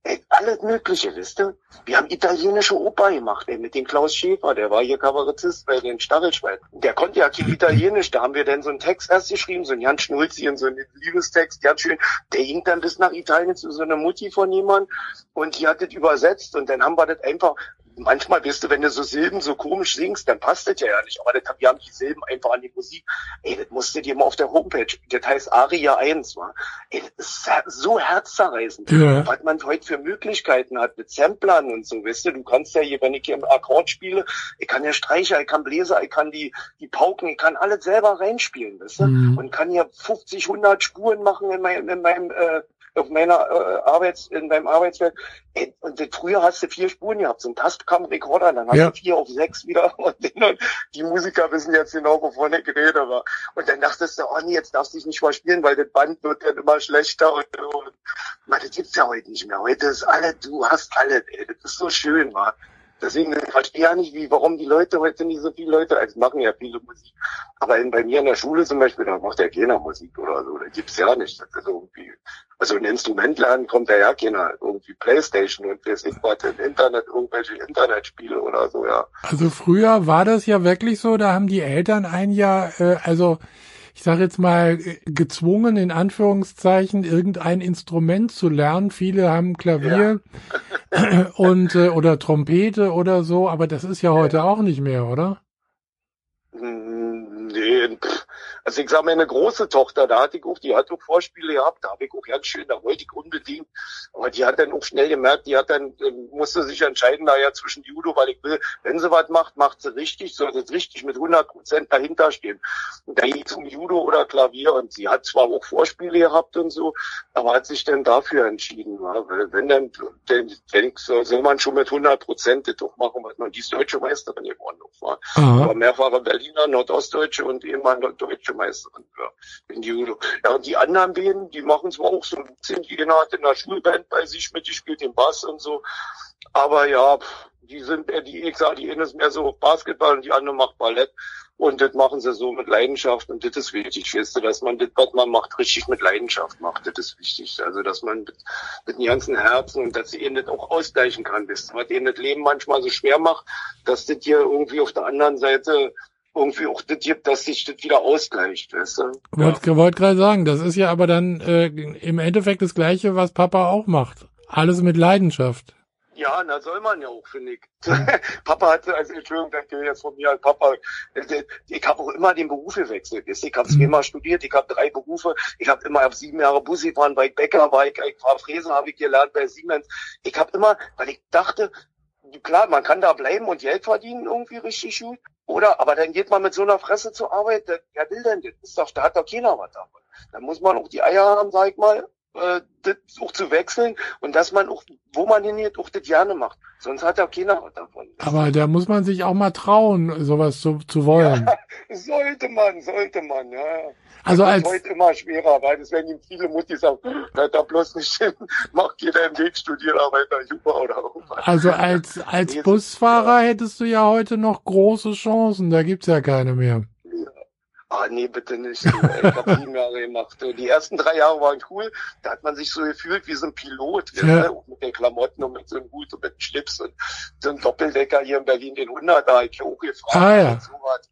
S3: Ey, alles Mögliche, wisst ihr? Wir haben italienische Oper gemacht, ey, mit dem Klaus Schäfer, der war hier Kabarettist bei den Stachelschweinen. Der konnte ja kein Italienisch, da haben wir dann so einen Text erst geschrieben, so einen Jan Schnulzi und so einen Liebestext, ganz schön. Der ging dann bis nach Italien zu so einer Mutti von jemand und die hat das übersetzt und dann haben wir das einfach manchmal bist du, wenn du so Silben so komisch singst, dann passt das ja, ja nicht. Aber das, wir haben die Silben einfach an die Musik. Ey, das musst du dir mal auf der Homepage. Das heißt Aria 1, wa? Ey, das ist so herzzerreißend. Ja. Was man heute für Möglichkeiten hat mit Samplern und so, weißt du, du kannst ja hier, wenn ich hier im Akkord spiele, ich kann ja Streicher, ich kann Bläser, ich kann die, die Pauken, ich kann alles selber reinspielen, weißt du? Mhm. Und kann hier 50, 100 Spuren machen in meinem, in meinem äh, auf meiner äh, Arbeits, in meinem Arbeitsfeld. Ey, und früher hast du vier Spuren gehabt, so ein Tastkam-Rekorder, dann hast ja. du vier auf sechs wieder und, und die Musiker wissen jetzt genau, wovon ich rede. war. Und dann dachtest du, oh nee, jetzt darfst du dich nicht mal spielen, weil das Band wird dann immer schlechter und, und man, das gibt's ja heute nicht mehr. Heute ist alles, du hast alles, ey, das ist so schön, war. Deswegen ich verstehe ja nicht, wie, warum die Leute heute nicht so viele Leute, also machen ja viele Musik. Aber in, bei mir in der Schule zum Beispiel, da macht ja keiner Musik oder so. Da gibt's ja nicht. Das ist irgendwie, also ein Instrument lernen kommt da ja keiner. Irgendwie Playstation und weiß ich was im Internet, irgendwelche Internetspiele oder so, ja.
S2: Also früher war das ja wirklich so, da haben die Eltern ein Jahr, äh, also ich sage jetzt mal, gezwungen, in Anführungszeichen, irgendein Instrument zu lernen. Viele haben Klavier ja. und äh, oder Trompete oder so, aber das ist ja heute auch nicht mehr, oder?
S3: Nee, also ich sag meine große Tochter, da hatte ich auch, die hat auch Vorspiele gehabt, da habe ich auch ganz schön, da wollte ich unbedingt, aber die hat dann auch schnell gemerkt, die hat dann, äh, musste sich entscheiden da ja zwischen Judo, weil ich will, wenn sie was macht, macht sie richtig, soll sie richtig mit 100 Prozent dahinter stehen. Und da ging es um Judo oder Klavier und sie hat zwar auch Vorspiele gehabt und so, aber hat sich dann dafür entschieden, weil wenn dann, dann denk, soll man schon mit 100 Prozent das doch machen, was man die ist deutsche Meisterin geworden war. Aber mehrfache Berliner, Nordostdeutsche und ehemalige deutsche Meisterin ja, in Judo. Ja, und die anderen beiden, die machen zwar auch so ein bisschen, die hat in der Schulband bei sich mit, die spielt den Bass und so. Aber ja, die sind, die ich sag, die eine ist mehr so Basketball und die andere macht Ballett. Und das machen sie so mit Leidenschaft. Und das ist wichtig, weißt du, dass man das, was man macht, richtig mit Leidenschaft macht. Das ist wichtig. Also, dass man mit, mit dem ganzen Herzen und dass sie ihnen das auch ausgleichen kann, weißt du, was ihnen das Leben manchmal so schwer macht, dass das hier irgendwie auf der anderen Seite irgendwie auch das gibt, dass sich das wieder ausgleicht, weißt du?
S2: Wollte ja. wollt gerade sagen, das ist ja aber dann äh, im Endeffekt das Gleiche, was Papa auch macht. Alles mit Leidenschaft.
S3: Ja, na soll man ja auch, finde ich. Papa hatte, also Entschuldigung, danke jetzt von mir als Papa, ich habe auch immer den Beruf gewechselt. Ich habe mhm. zweimal studiert, ich habe drei Berufe, ich habe immer auf sieben Jahre Bussi gefahren, bei Bäcker war ich, ich war Fräsen, habe ich gelernt bei Siemens. Ich habe immer, weil ich dachte, klar, man kann da bleiben und Geld verdienen irgendwie richtig gut. Oder, aber dann geht man mit so einer Fresse zur Arbeit, wer will denn das? Ist doch, da hat doch keiner was davon. Dann muss man auch die Eier haben, sag ich mal, äh, das auch zu wechseln und dass man auch, wo man hingeht, auch das gerne macht. Sonst hat ja keiner was davon.
S2: Aber da muss man sich auch mal trauen, sowas zu, zu wollen.
S3: Ja, sollte man, sollte man, ja.
S2: Also
S3: das
S2: als,
S3: heute immer schwerer, weil das werden ihm viele Mutti sagen, da, bloß nicht hin, macht jeder im Weg, studiert, arbeitet Juba oder irgendwas.
S2: also als, als Busfahrer hättest du ja heute noch große Chancen, da gibt's ja keine mehr.
S3: Ah, nee, bitte nicht. Ich habe sieben Jahre gemacht. Die ersten drei Jahre waren cool. Da hat man sich so gefühlt wie so ein Pilot.
S2: Ja.
S3: Auch mit den Klamotten und mit so einem Hut und mit dem Schlips und so ein Doppeldecker hier in Berlin, den 100 da, ich hochgefragt
S2: Ah, ja.
S3: und sowas.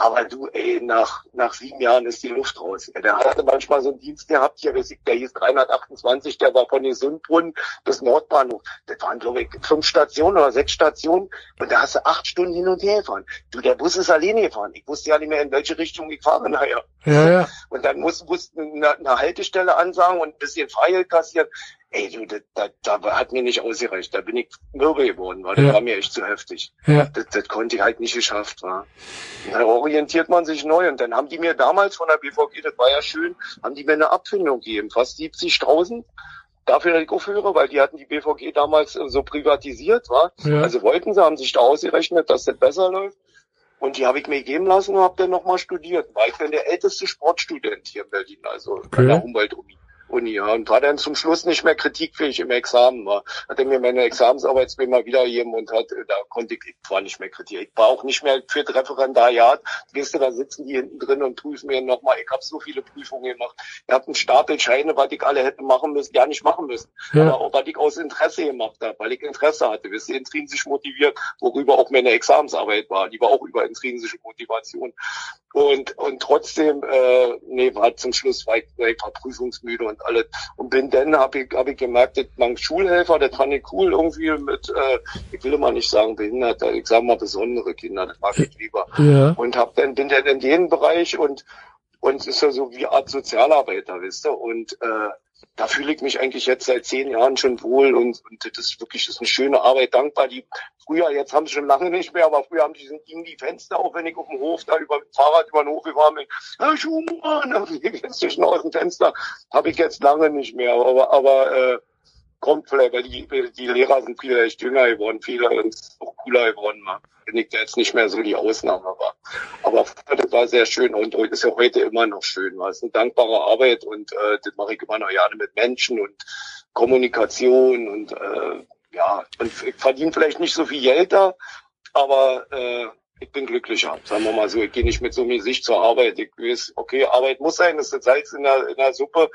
S3: Aber du, ey, nach, nach sieben Jahren ist die Luft raus. Der hatte manchmal so einen Dienst gehabt, hier, der hieß 328, der war von den Sundbrunnen bis Nordbahnhof. Das waren, glaube ich, fünf Stationen oder sechs Stationen. Und da hast du acht Stunden hin und her gefahren. Du, der Bus ist alleine gefahren. Ich wusste ja nicht mehr, in welche Richtung ich fahre nachher.
S2: Ja, ja.
S3: Und dann muss, muss eine, eine Haltestelle ansagen und ein bisschen Freigeld kassieren. Ey, du, da, da, da hat mir nicht ausgereicht. Da bin ich mürbe geworden, weil
S2: Ja.
S3: das war mir echt zu heftig.
S2: Ja.
S3: Das, das konnte ich halt nicht geschafft, war. Da orientiert man sich neu. Und dann haben die mir damals von der BVG, das war ja schön, haben die mir eine Abfindung gegeben. Fast 70.000 dafür, dass ich aufhöre, weil die hatten die BVG damals äh, so privatisiert, war.
S2: Ja.
S3: Also wollten sie, haben sich da ausgerechnet, dass das besser läuft. Und die habe ich mir geben lassen und habe dann nochmal studiert. War ich dann der älteste Sportstudent hier in Berlin, also
S2: Okay.
S3: bei der Humboldt-Uni. Uni, ja, und war dann zum Schluss nicht mehr kritikfähig im Examen, war. Hat er mir meine Examensarbeitsmail mal wiedergegeben und hat, äh, da konnte ich, ich war nicht mehr kritisch. Ich war auch nicht mehr für das Referendariat. Weißt du, da sitzen die hinten drin und prüfen mir nochmal. Ich habe so viele Prüfungen gemacht. Ich habe einen Stapel Scheine, was ich alle hätte machen müssen, ja nicht machen müssen.
S2: Ja.
S3: Aber auch, was ich aus Interesse gemacht habe, weil ich Interesse hatte. Wisst ihr, intrinsisch motiviert, worüber auch meine Examensarbeit war. Die war auch über intrinsische Motivation. Und, und trotzdem, äh, nee, war zum Schluss war ich, war ich war prüfungsmüde und alles. Und bin dann, habe ich, hab ich gemerkt, das man Schulhelfer, das fand ich cool irgendwie mit, äh, ich will immer nicht sagen Behinderte, ich sage mal besondere Kinder, das mag ich lieber.
S2: Ja.
S3: Und hab dann, bin dann in den Bereich und, und ist ja so wie Art Sozialarbeiter, wisst ihr, und, äh, da fühle ich mich eigentlich jetzt seit zehn Jahren schon wohl und, und das ist wirklich das ist eine schöne Arbeit, dankbar. Die früher, jetzt haben sie schon lange nicht mehr, aber früher haben die sind gingen die Fenster auf, wenn ich auf dem Hof da über Fahrrad über den Hof gefahren bin. Herr Schumann, zwischen aus dem Fenster habe ich jetzt lange nicht mehr, aber aber äh, kommt vielleicht, weil die, die Lehrer sind viele echt jünger geworden, viele und auch cooler geworden. Man. Bin ich da jetzt nicht mehr so die Ausnahme war. Aber das war sehr schön und ist ja heute immer noch schön. Es ist eine dankbare Arbeit und äh, das mache ich immer noch gerne mit Menschen und Kommunikation und äh, ja, und ich verdiene vielleicht nicht so viel Geld da, aber äh, ich bin glücklicher, sagen wir mal so. Ich gehe nicht mit so einem Gesicht zur Arbeit. Ich weiß, okay, Arbeit muss sein, das ist Salz in der, in der Suppe,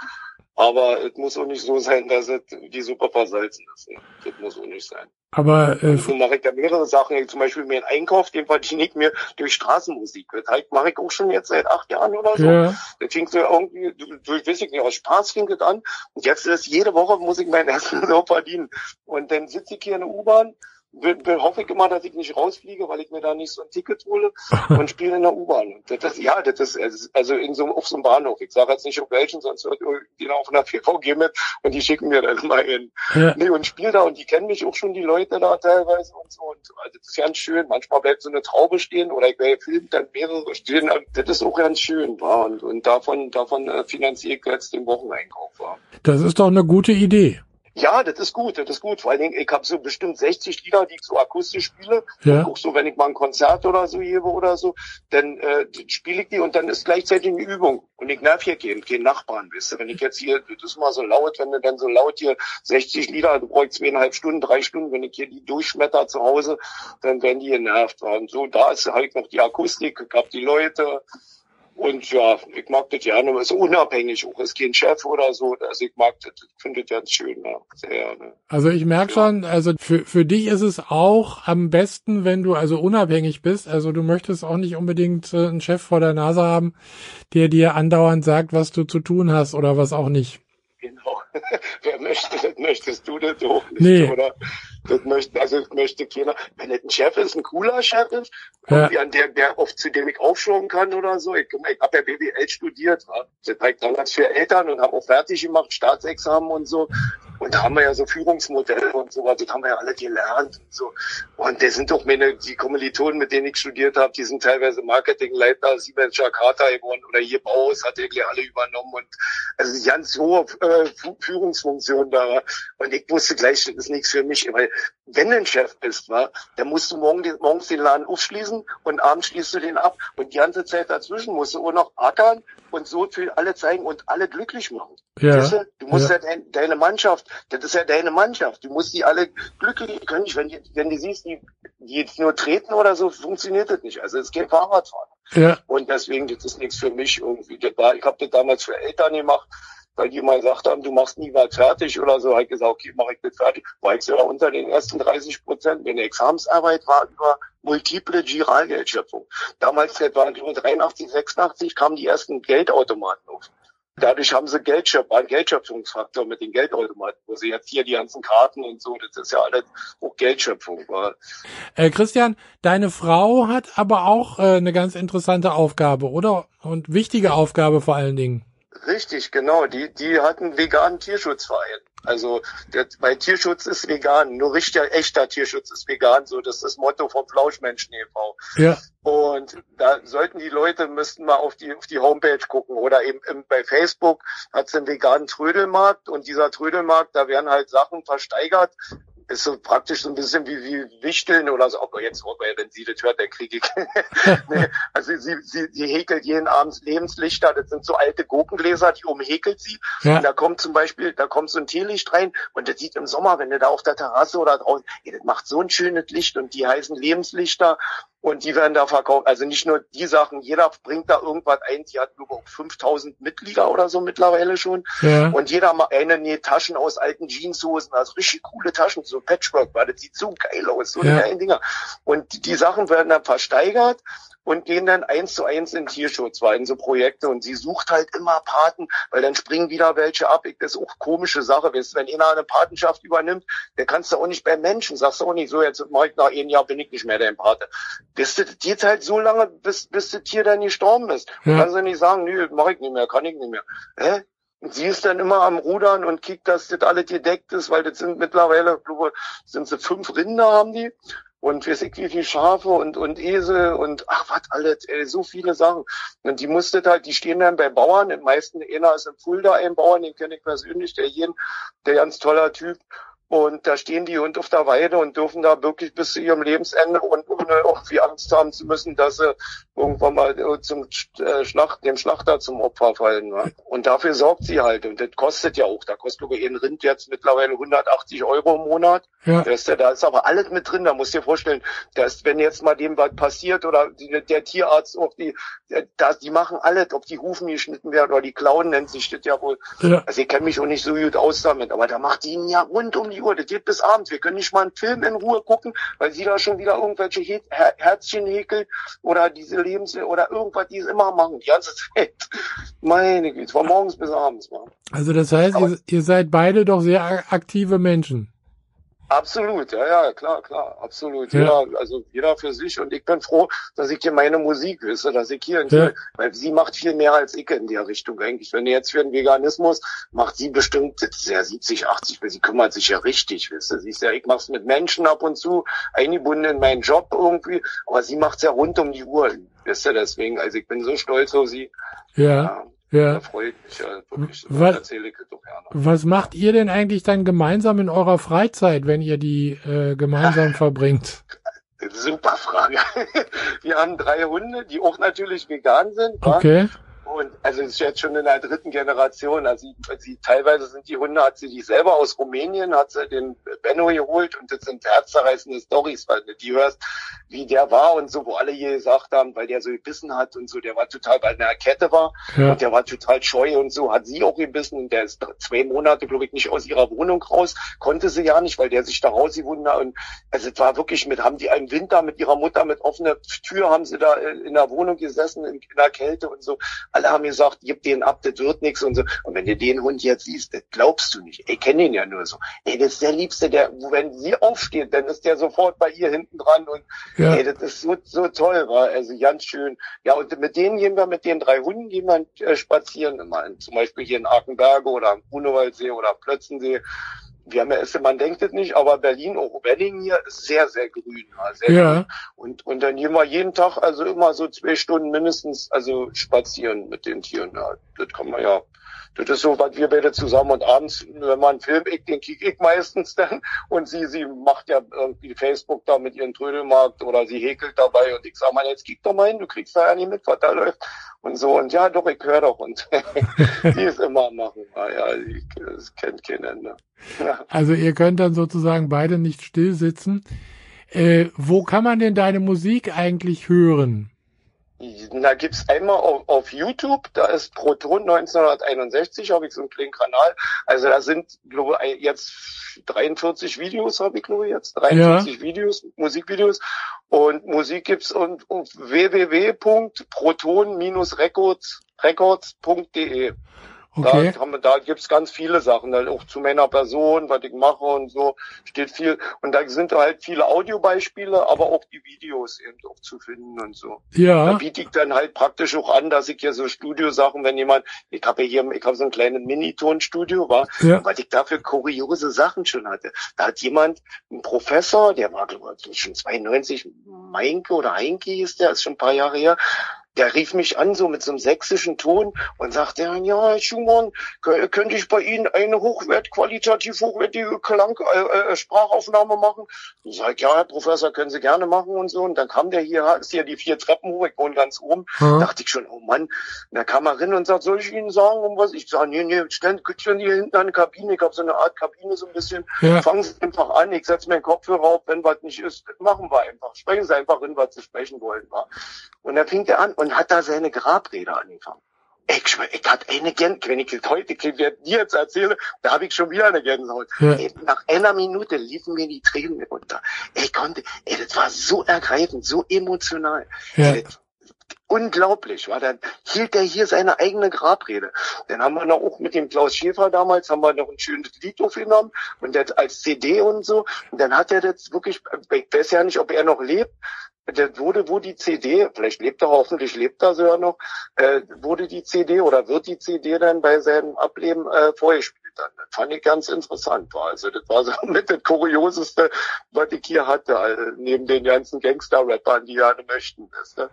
S3: aber es muss auch nicht so sein, dass es die Suppe versalzen ist. Das muss auch nicht sein.
S2: Aber äh,
S3: So mache ich ja mehrere Sachen. Ich, zum Beispiel mir einen Einkauf, den verdiene ich mir durch Straßenmusik. Das halt mache ich auch schon jetzt seit acht Jahren oder so.
S2: ja,
S3: Das fing so irgendwie, du, du ich weiß nicht, aus Spaß fing das an. Und jetzt ist jede Woche muss ich meinen ersten so verdienen. Und dann sitze ich hier in der U-Bahn, hoffe ich immer, dass ich nicht rausfliege, weil ich mir da nicht so ein Ticket hole und spiele in der U-Bahn. Das, das, ja, das ist also in so, auf so einem Bahnhof. Ich sage jetzt nicht auf welchen, sonst hört die auf einer PVG mit und die schicken mir dann mal hin.
S2: ja.
S3: Nee, und spiel da und die kennen mich auch schon, die Leute da teilweise und so. Und also das ist ganz schön. Manchmal bleibt so eine Traube stehen oder ich werde filmt, dann mehrere stehen. Das ist auch ganz schön, war. Und, und davon, davon äh, finanziere ich jetzt den Wocheneinkauf, war.
S2: Das ist doch eine gute Idee.
S3: Ja, das ist gut, das ist gut. Vor allen Dingen, ich habe so bestimmt 60 Lieder, die ich so akustisch spiele.
S2: Ja.
S3: Auch so, wenn ich mal ein Konzert oder so gebe oder so, dann äh, spiele ich die und dann ist gleichzeitig eine Übung. Und ich nerv hier keinen, keinen Nachbarn, wisst ihr. Wenn ich jetzt hier, das ist mal so laut, wenn du dann so laut hier 60 Lieder, du brauchst zweieinhalb Stunden, drei Stunden, wenn ich hier die durchschmetter zu Hause, dann werden die genervt. Und so, da ist halt noch die Akustik, ich hab die Leute. Und ja, ich mag das gerne, ist unabhängig auch, ist kein Chef oder so, also ich mag das, ich finde das ganz schön, ja, sehr gerne.
S2: Also ich merke schon, also für, für dich ist es auch am besten, wenn du also unabhängig bist. Also du möchtest auch nicht unbedingt äh, einen Chef vor der Nase haben, der dir andauernd sagt, was du zu tun hast oder was auch nicht.
S3: Genau. Wer möchte, das möchtest du das auch nicht,
S2: Nee.
S3: oder? Das möchte, also das möchte keiner. Wenn das ein Chef ist, ein cooler Chef ist,
S2: Ja.
S3: an der, der oft zu dem ich aufschauen kann oder so. Ich, ich habe ja BWL studiert, wa? das war ich damals für Eltern und habe auch fertig gemacht, Staatsexamen und so. Und da haben wir ja so Führungsmodelle und so was, die haben wir ja alle gelernt und so. Und das sind doch meine, die Kommilitonen, mit denen ich studiert habe, die sind teilweise Marketingleiter, Siemens Jakarta geworden oder hier Baus hat irgendwie alle übernommen und also ganz hohe äh, Führungsfunktion da. Und ich wusste gleich, das ist nichts für mich, weil wenn du ein Chef bist, war, dann musst du morgen, morgens den Laden aufschließen und abends schließt du den ab. Und die ganze Zeit dazwischen musst du auch noch ackern und so für alle zeigen und alle glücklich machen. Ja. Weißt du? du musst ja, ja dein, deine Mannschaft, das ist ja deine Mannschaft. Du musst die alle glücklich können. Wenn die, wenn du siehst, die, die jetzt nur treten oder so, funktioniert das nicht. Also es geht Fahrradfahren. Ja. Und deswegen, das ist nichts für mich irgendwie. Das war, ich habe das damals für Eltern gemacht weil die mal gesagt haben, du machst nie was fertig oder so, habe ich gesagt, okay, mache ich das fertig. War ich sogar unter den ersten 30 Prozent. Meine Examensarbeit war über multiple Giralgeldschöpfung. Damals, war 83, 86, kamen die ersten Geldautomaten auf. Dadurch haben sie Geldschöpfer, einen Geldschöpfungsfaktor mit den Geldautomaten, wo sie jetzt hier die ganzen Karten und so, das ist ja alles auch Geldschöpfung.
S2: Äh, Christian, deine Frau hat aber auch äh, eine ganz interessante Aufgabe, oder? Und wichtige Aufgabe vor allen Dingen.
S3: Richtig, genau. Die, die hatten veganen Tierschutzverein. Also der, bei Tierschutz ist vegan, nur richtiger, echter Tierschutz ist vegan, so das ist das Motto vom Flauschmenschen e.V. Ja. Und da sollten die Leute, müssten mal auf die, auf die Homepage gucken oder eben im, bei Facebook hat es einen veganen Trödelmarkt und dieser Trödelmarkt, da werden halt Sachen versteigert, ist so praktisch so ein bisschen wie, wie Wichteln oder so. Aber jetzt, wenn sie das hört, dann kriege ich. nee, also sie, sie, sie häkelt jeden Abend Lebenslichter. Das sind so alte Gurkengläser, die umhäkelt sie. Ja. Und da kommt zum Beispiel, da kommt so ein Teelicht rein und das sieht im Sommer, wenn du da auf der Terrasse oder draußen, ey, das macht so ein schönes Licht und die heißen Lebenslichter und die werden da verkauft. Also nicht nur die Sachen, jeder bringt da irgendwas ein. Die hat über 5000 Mitglieder oder so mittlerweile schon. Ja. Und jeder mal eine näht Taschen aus alten Jeanshosen, also richtig coole Taschen, so Patchwork, weil das sieht so geil aus, so ja. eine Dinger. Und die Sachen werden dann versteigert und gehen dann eins zu eins in Tierschutz, weil in so Projekte und sie sucht halt immer Paten, weil dann springen wieder welche ab. Das ist auch komische Sache, weißt, wenn einer eine Patenschaft übernimmt, der kannst du auch nicht bei Menschen, sagst du auch nicht so, jetzt mach ich nach einem Jahr bin ich nicht mehr dein Pate. Bist du geht halt so lange, bis, bis das Tier dann gestorben ist. Ja. Kannst du nicht sagen, nö, mach ich nicht mehr, kann ich nicht mehr. Hä? Und sie ist dann immer am Rudern und kickt, dass das alles gedeckt ist, weil das sind mittlerweile, glaube sind sie fünf Rinder haben die und weiß ich wie viele Schafe und, und Esel und ach was alles, ey, so viele Sachen. Und die musste halt, die stehen dann bei Bauern, im meisten, einer ist im Fulda ein Bauern, den kenne ich persönlich, der jeden, der ganz toller Typ. Und da stehen die Hund auf der Weide und dürfen da wirklich bis zu ihrem Lebensende und ohne irgendwie Angst haben zu müssen, dass sie irgendwann mal äh, zum äh, Schlacht, dem Schlachter zum Opfer fallen. Ne? Und dafür sorgt sie halt. Und das kostet ja auch. Da kostet sogar ein Rind jetzt mittlerweile 180 Euro im Monat. Ja. Da, ist, da ist aber alles mit drin. Da musst du dir vorstellen, dass wenn jetzt mal dem was passiert oder die, der Tierarzt auch die, da, die machen alles, ob die Hufen geschnitten werden oder die Klauen nennt sich das ja wohl. Ja. Also ich kenne mich auch nicht so gut aus damit, aber da macht die ihn ja rund um die Uhr. Das geht bis abends. Wir können nicht mal einen Film in Ruhe gucken, weil sie da schon wieder irgendwelche Her Herzchen häkeln oder diese Lebens- oder irgendwas, die es immer machen, die ganze Zeit. Meine Güte, von morgens bis abends. Man.
S2: Also das heißt, ihr, ihr seid beide doch sehr aktive Menschen.
S3: Absolut, ja, ja, klar, klar, absolut. Ja. Jeder, also jeder für sich und ich bin froh, dass ich hier meine Musik wisse, dass ich hier, ja. weil sie macht viel mehr als ich in der Richtung eigentlich. Wenn ihr jetzt für den Veganismus macht sie bestimmt, ja 70, 80, weil sie kümmert sich ja richtig, wisst ihr. Sie ist ja, ich mach's mit Menschen ab und zu, eingebunden in meinen Job irgendwie, aber sie macht's ja rund um die Uhr, wisst ihr, deswegen, also ich bin so stolz auf sie.
S2: Ja. ja. Ja. Da freue ich mich ja wirklich. Was, erzähle ich doch gerne. Was macht ihr denn eigentlich dann gemeinsam in eurer Freizeit, wenn ihr die äh, gemeinsam verbringt?
S3: Super Frage. Wir haben drei Hunde, die auch natürlich vegan sind.
S2: Okay.
S3: Wa? Und also es ist jetzt schon in der dritten Generation. Also sie, sie, teilweise sind die Hunde, hat sie die selber aus Rumänien, hat sie den Benno geholt und das sind herzzerreißende Stories, weil du die hörst, wie der war und so, wo alle hier gesagt haben, weil der so gebissen hat und so, der war total, weil er Kette war ja. und der war total scheu und so, hat sie auch gebissen und der ist zwei Monate, glaube ich, nicht aus ihrer Wohnung raus, konnte sie ja nicht, weil der sich da rausgewundert und also es war wirklich mit, haben die einen Winter mit ihrer Mutter mit offener Tür, haben sie da in der Wohnung gesessen, in, in der Kälte und so alle haben gesagt, gib den ab, das wird nichts und so. Und wenn du den Hund jetzt siehst, das glaubst du nicht. Ich kenne ihn ja nur so. Ey, das ist der Liebste, der, wenn sie aufsteht, dann ist der sofort bei ihr hinten dran und ja. ey, das ist so, so toll, war also ganz schön. Ja, und mit denen gehen wir, mit den drei Hunden gehen wir äh, spazieren immer. Zum Beispiel hier in Arkenberge oder am Grunewaldsee oder am Plötzensee. Wir haben ja, ist, man denkt es nicht, aber Berlin, auch Wedding hier, ist sehr, sehr grün. Ja, sehr
S2: Ja.
S3: grün. Und, und dann gehen wir jeden Tag, also immer so zwei Stunden mindestens, also spazieren mit den Tieren. Ja, das kann man ja. Das ist so, was wir beide zusammen und abends, wenn man einen Film, ich, den kick ich meistens dann und sie, sie macht ja irgendwie Facebook da mit ihrem Trödelmarkt oder sie häkelt dabei und ich sag mal, jetzt kick doch mal hin, du kriegst da ja nicht mit, was da läuft und so und ja, doch, ich höre doch und die ist immer am machen. Ah, ja, die, das kennt kein Ende.
S2: Also ihr könnt dann sozusagen beide nicht still sitzen. Äh, wo kann man denn deine Musik eigentlich hören?
S3: Da gibt's einmal auf, auf YouTube, da ist Proton 1961, habe ich so einen kleinen Kanal. Also da sind, glaube ich, jetzt 43 Videos, habe ich glaube jetzt, 43 Videos, Musikvideos. Und Musik gibt's und auf www.proton-records.de.
S2: Okay.
S3: Da, haben da gibt's ganz viele Sachen, dann auch zu meiner Person, was ich mache und so, steht viel. Und da sind halt viele Audiobeispiele, aber auch die Videos eben auch zu finden und so. Da
S2: Ja.
S3: biete ich dann halt praktisch auch an, dass ich hier so Studiosachen, wenn jemand, ich habe ja hier, ich habe so ein kleines Mini-Tonstudio, war,
S2: Ja.
S3: weil ich dafür kuriose Sachen schon hatte. Da hat jemand, ein Professor, der war glaube ich schon 92, Meinke oder Heinke hieß der, ist schon ein paar Jahre her, der rief mich an, so mit so einem sächsischen Ton und sagte, ja, Herr Schumann, kö- könnte ich bei Ihnen eine hochwert, qualitativ hochwertige Klang, äh, äh, Sprachaufnahme machen? Ich sag, ja, Herr Professor, können Sie gerne machen und so. Und dann kam der hier, ist hier die vier Treppen hoch, ich wohne ganz oben.
S2: Ja.
S3: Dachte ich schon, oh Mann. Und da kam er rein und sagt, soll ich Ihnen sagen, um was? Ich sag, nee, nee, stellen, stellen hier hinten an die Kabine. Ich habe so eine Art Kabine so ein bisschen.
S2: Ja.
S3: Fangen Sie einfach an, ich setze meinen Kopfhörer auf, wenn was nicht ist, machen wir einfach. Sprechen Sie einfach hin, was Sie sprechen wollen. Wa? Und dann fing er an und hat da seine Grabrede angefangen. Ich, schwör, ich hatte eine Gänsehaut, wenn ich das heute dir jetzt erzähle, da habe ich schon wieder eine Gänsehaut.
S2: Ja.
S3: Ey, nach einer Minute liefen mir die Tränen runter. Ich konnte, ey, das war so ergreifend, so emotional.
S2: Ja.
S3: Ey, unglaublich, war dann hielt er hier seine eigene Grabrede. Dann haben wir noch auch mit dem Klaus Schäfer damals, haben wir noch ein schönes Lied aufgenommen und das als CD und so. Und dann hat er das wirklich, ich weiß ja nicht, ob er noch lebt, wurde, wo die CD, vielleicht lebt er hoffentlich, lebt er sogar noch, äh, wurde die CD oder wird die CD dann bei seinem Ableben äh, vorgespielt dann. Das fand ich ganz interessant. War. Also das war so mit das Kurioseste, was ich hier hatte, also neben den ganzen Gangster-Rappern, die ja möchten. Weißt du?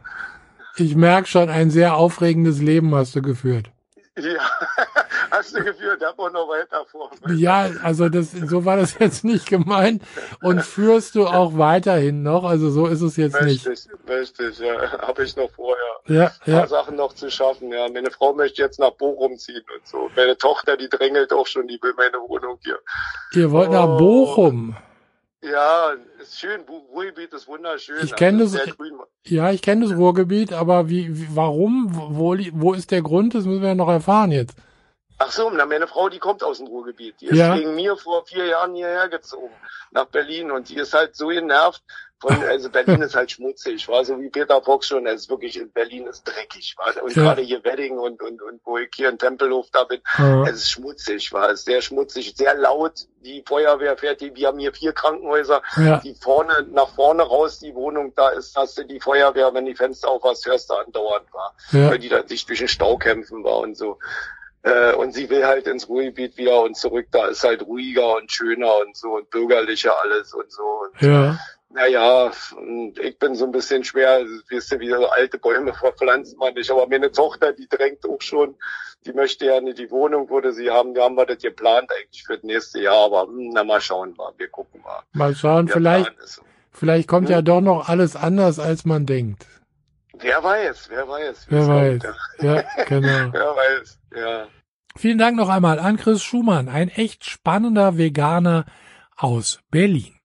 S2: Ich merke schon, ein sehr aufregendes Leben hast du geführt.
S3: Ja, hast du gefühlt, da war noch weiter vor.
S2: Ja, also das, so war das jetzt nicht gemeint. Und führst du auch weiterhin noch? Also so ist es jetzt nicht.
S3: Richtig, richtig, ja. Habe ich noch vorher.
S2: Ja,
S3: Ein paar
S2: ja.
S3: Sachen noch zu schaffen, ja. Meine Frau möchte jetzt nach Bochum ziehen und so. Meine Tochter, die drängelt auch schon, die will meine Wohnung hier.
S2: Ihr wollt nach
S3: Oh.
S2: Bochum.
S3: Ja, ist schön. Ruhrgebiet ist wunderschön.
S2: Ich kenne
S3: Also
S2: das-. Ja, ich kenne das Ruhrgebiet, aber wie, wie warum? Wo, wo ist der Grund? Das müssen wir ja noch erfahren jetzt.
S3: Ach so, na, meine Frau, die kommt aus dem Ruhrgebiet. Die ist
S2: Ja.
S3: wegen mir vor vier Jahren hierher gezogen, nach Berlin. Und die ist halt so genervt von, also Berlin ist halt schmutzig, war so wie Peter Fox schon, es ist wirklich, in Berlin ist dreckig, war. Und
S2: Ja.
S3: gerade hier Wedding und, und, und wo ich hier in Tempelhof da bin,
S2: Ja.
S3: es ist schmutzig, war es ist sehr schmutzig, sehr laut. Die Feuerwehr fährt, die, wir haben hier vier Krankenhäuser,
S2: Ja.
S3: die vorne, nach vorne raus, die Wohnung, da ist, hast du die Feuerwehr, wenn die Fenster auf hast, hörst du andauernd, war weil die dann sich durch den Stau kämpfen war und so. Äh, und sie will halt ins Ruhrgebiet wieder und zurück, da ist halt ruhiger und schöner und so und bürgerlicher alles und so. Und,
S2: Ja.
S3: Naja, und ich bin so ein bisschen schwer, wisst ihr, wie so alte Bäume verpflanzt man nicht. Aber meine Tochter, die drängt auch schon, die möchte ja nicht die Wohnung, würde sie haben, wir haben wir das geplant eigentlich für das nächste Jahr, aber hm, na mal schauen wir, wir gucken mal.
S2: Mal schauen, vielleicht, vielleicht kommt ja doch noch alles anders, als man denkt.
S3: Wer weiß, wer weiß.
S2: Wer weiß. Ja, genau.
S3: Wer weiß, ja.
S2: Vielen Dank noch einmal an Chris Schumann, ein echt spannender Veganer aus Berlin.